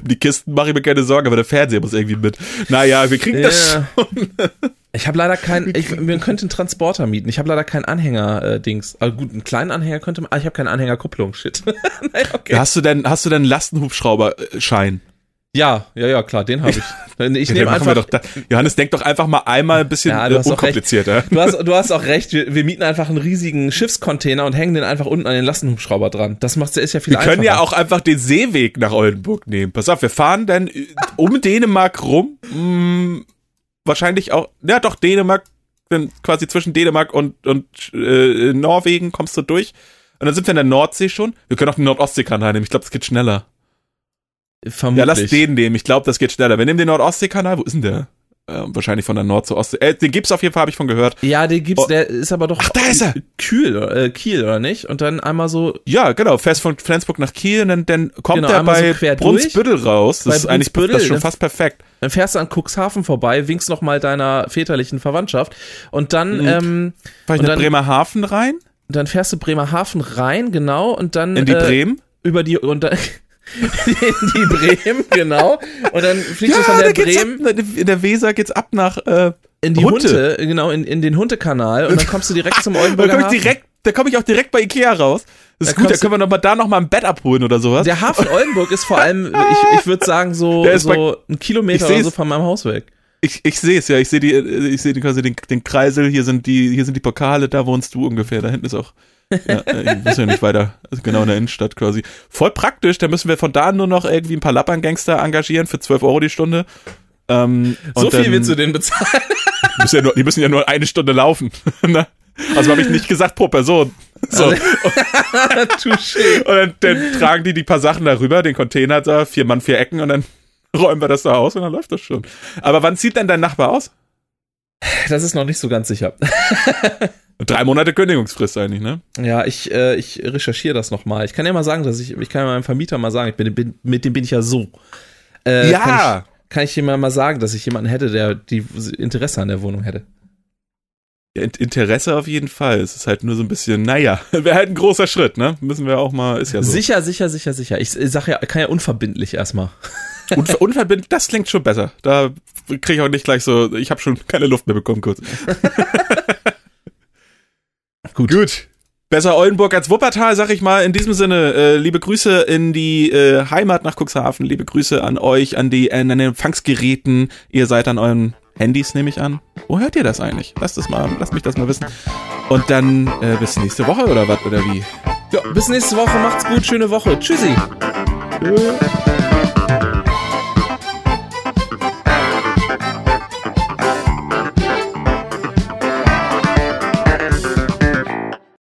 B: Um [LAUGHS] die Kisten mache ich mir keine Sorgen, aber der Fernseher muss irgendwie mit. Naja, wir kriegen das
A: Ja. [LAUGHS] Ich habe leider keinen, ich, wir könnten einen Transporter mieten. Ich habe leider keinen Anhänger-Dings. Also gut, einen kleinen Anhänger könnte man, ah, ich habe keine Anhängerkupplung, shit. [LAUGHS] naja, okay.
B: Hast du denn, hast du denn Lastenhubschrauber-Schein?
A: Ja, ja, ja, klar, den habe ich. [LAUGHS] Ich nehme
B: wir
A: einfach,
B: doch. Johannes, denk doch einfach mal einmal ein bisschen
A: Ja, du
B: äh,
A: recht.
B: unkomplizierter.
A: Du hast, du hast auch recht, wir, wir mieten einfach einen riesigen Schiffscontainer und hängen den einfach unten an den Lastenhubschrauber dran. Das macht ist ja viel
B: Wir
A: einfacher.
B: können ja auch einfach den Seeweg nach Oldenburg nehmen. Pass auf, wir fahren dann äh, um Dänemark rum. Hm, wahrscheinlich auch, ja doch, Dänemark, dann quasi zwischen Dänemark und, und äh, Norwegen kommst du durch. Und dann sind wir in der Nordsee schon. Wir können auch den Nordostseekanal nehmen. Ich glaube, das geht schneller.
A: Vermutlich.
B: Ja, lass den nehmen. Ich glaube, das geht schneller. Wir nehmen den Nordostseekanal. Wo ist denn der? Äh, wahrscheinlich von der Nord zur Ostsee. Äh, den gibt's auf jeden Fall, habe ich von gehört.
A: Ja, den gibt's,
B: Oh.
A: der ist aber doch
B: Ach, da ist er.
A: Kiel, äh, Kiel, oder nicht? Und dann einmal so
B: Ja, genau. Fährst von Flensburg nach Kiel und dann, dann kommt
A: Genau,
B: er
A: so
B: bei
A: quer
B: Brunsbüttel raus. Das
A: Bei
B: ist eigentlich das ist schon fast perfekt.
A: Dann fährst du an Cuxhaven vorbei, winkst noch mal deiner väterlichen Verwandtschaft und dann,
B: Mhm.
A: ähm,
B: Fahr ich nach Bremerhaven rein?
A: dann fährst du Bremerhaven rein, genau, und dann
B: In die
A: äh,
B: Bremen?
A: über die und dann [LAUGHS] die Bremen, genau, und dann fliegst du von
B: da
A: der Bremen
B: ab, in der Weser geht's ab nach äh,
A: in die
B: Hunte.
A: Hunte, genau, in, in den Huntekanal und dann kommst du direkt zum [LAUGHS]
B: da
A: Oldenburger
B: komme ich
A: Hafen.
B: direkt, da komme ich auch direkt bei Ikea raus. Das ist
A: Da
B: gut, da können wir noch mal da noch mal ein Bett abholen oder sowas.
A: Der Hafen Oldenburg ist vor allem, ich, ich würde sagen, so,
B: ist bei-
A: so ein Kilometer
B: Ich
A: oder so von meinem Haus weg.
B: Ich, ich sehe es ja, ich sehe die, ich sehe quasi den, den Kreisel, hier sind die, hier sind die Pokale, da wohnst du ungefähr, da hinten ist auch Ja, äh, ich muss ja nicht weiter, also genau in der Innenstadt quasi. Voll praktisch, da müssen wir von da nur noch irgendwie ein paar Lappern-Gangster engagieren für 12 Euro die Stunde. Ähm,
A: So viel
B: dann-
A: willst du denen bezahlen?
B: die [LAUGHS] müssen, ja nur, die müssen ja nur eine Stunde laufen. [LAUGHS] ne? Also habe ich nicht gesagt pro Person. So.
A: Also-. [LAUGHS]
B: Und dann, dann tragen die die paar Sachen darüber, den Container da, vier Mann, vier Ecken und dann räumen wir das da aus und dann läuft das schon. Aber wann zieht denn dein Nachbar aus?
A: Das ist noch nicht so ganz sicher. [LAUGHS]
B: Drei Monate Kündigungsfrist eigentlich, ne?
A: Ja, ich, äh, ich recherchiere das nochmal. Ich kann ja mal sagen, dass ich, ich kann ja meinem Vermieter mal sagen, ich bin, bin, mit dem bin ich ja so. Äh,
B: Ja.
A: Kann ich, kann ich jemand mal sagen, dass ich jemanden hätte, der die Interesse an der Wohnung hätte?
B: Interesse auf jeden Fall. Es ist halt nur so ein bisschen, naja, [LAUGHS] wäre halt ein großer Schritt, ne? Müssen wir auch mal, ist ja so.
A: Sicher, sicher, sicher, sicher. Ich, ich sag ja, kann ja unverbindlich erstmal. [LAUGHS]
B: Unver unverbindlich, das klingt schon besser. Da kriege ich auch nicht gleich so, ich habe schon keine Luft mehr bekommen kurz. [LAUGHS]
A: Gut.
B: Gut. Besser Oldenburg als Wuppertal, sag ich mal. In diesem Sinne, äh, liebe Grüße in die äh, Heimat nach Cuxhaven, liebe Grüße an euch, an die an den Empfangsgeräten. Ihr seid an euren Handys, nehme ich an. Wo hört ihr das eigentlich? Lasst das mal, lasst mich das mal wissen. Und dann äh, bis nächste Woche oder was oder wie?
A: Ja, bis nächste Woche. Macht's gut. Schöne Woche. Tschüssi.
B: Tschö.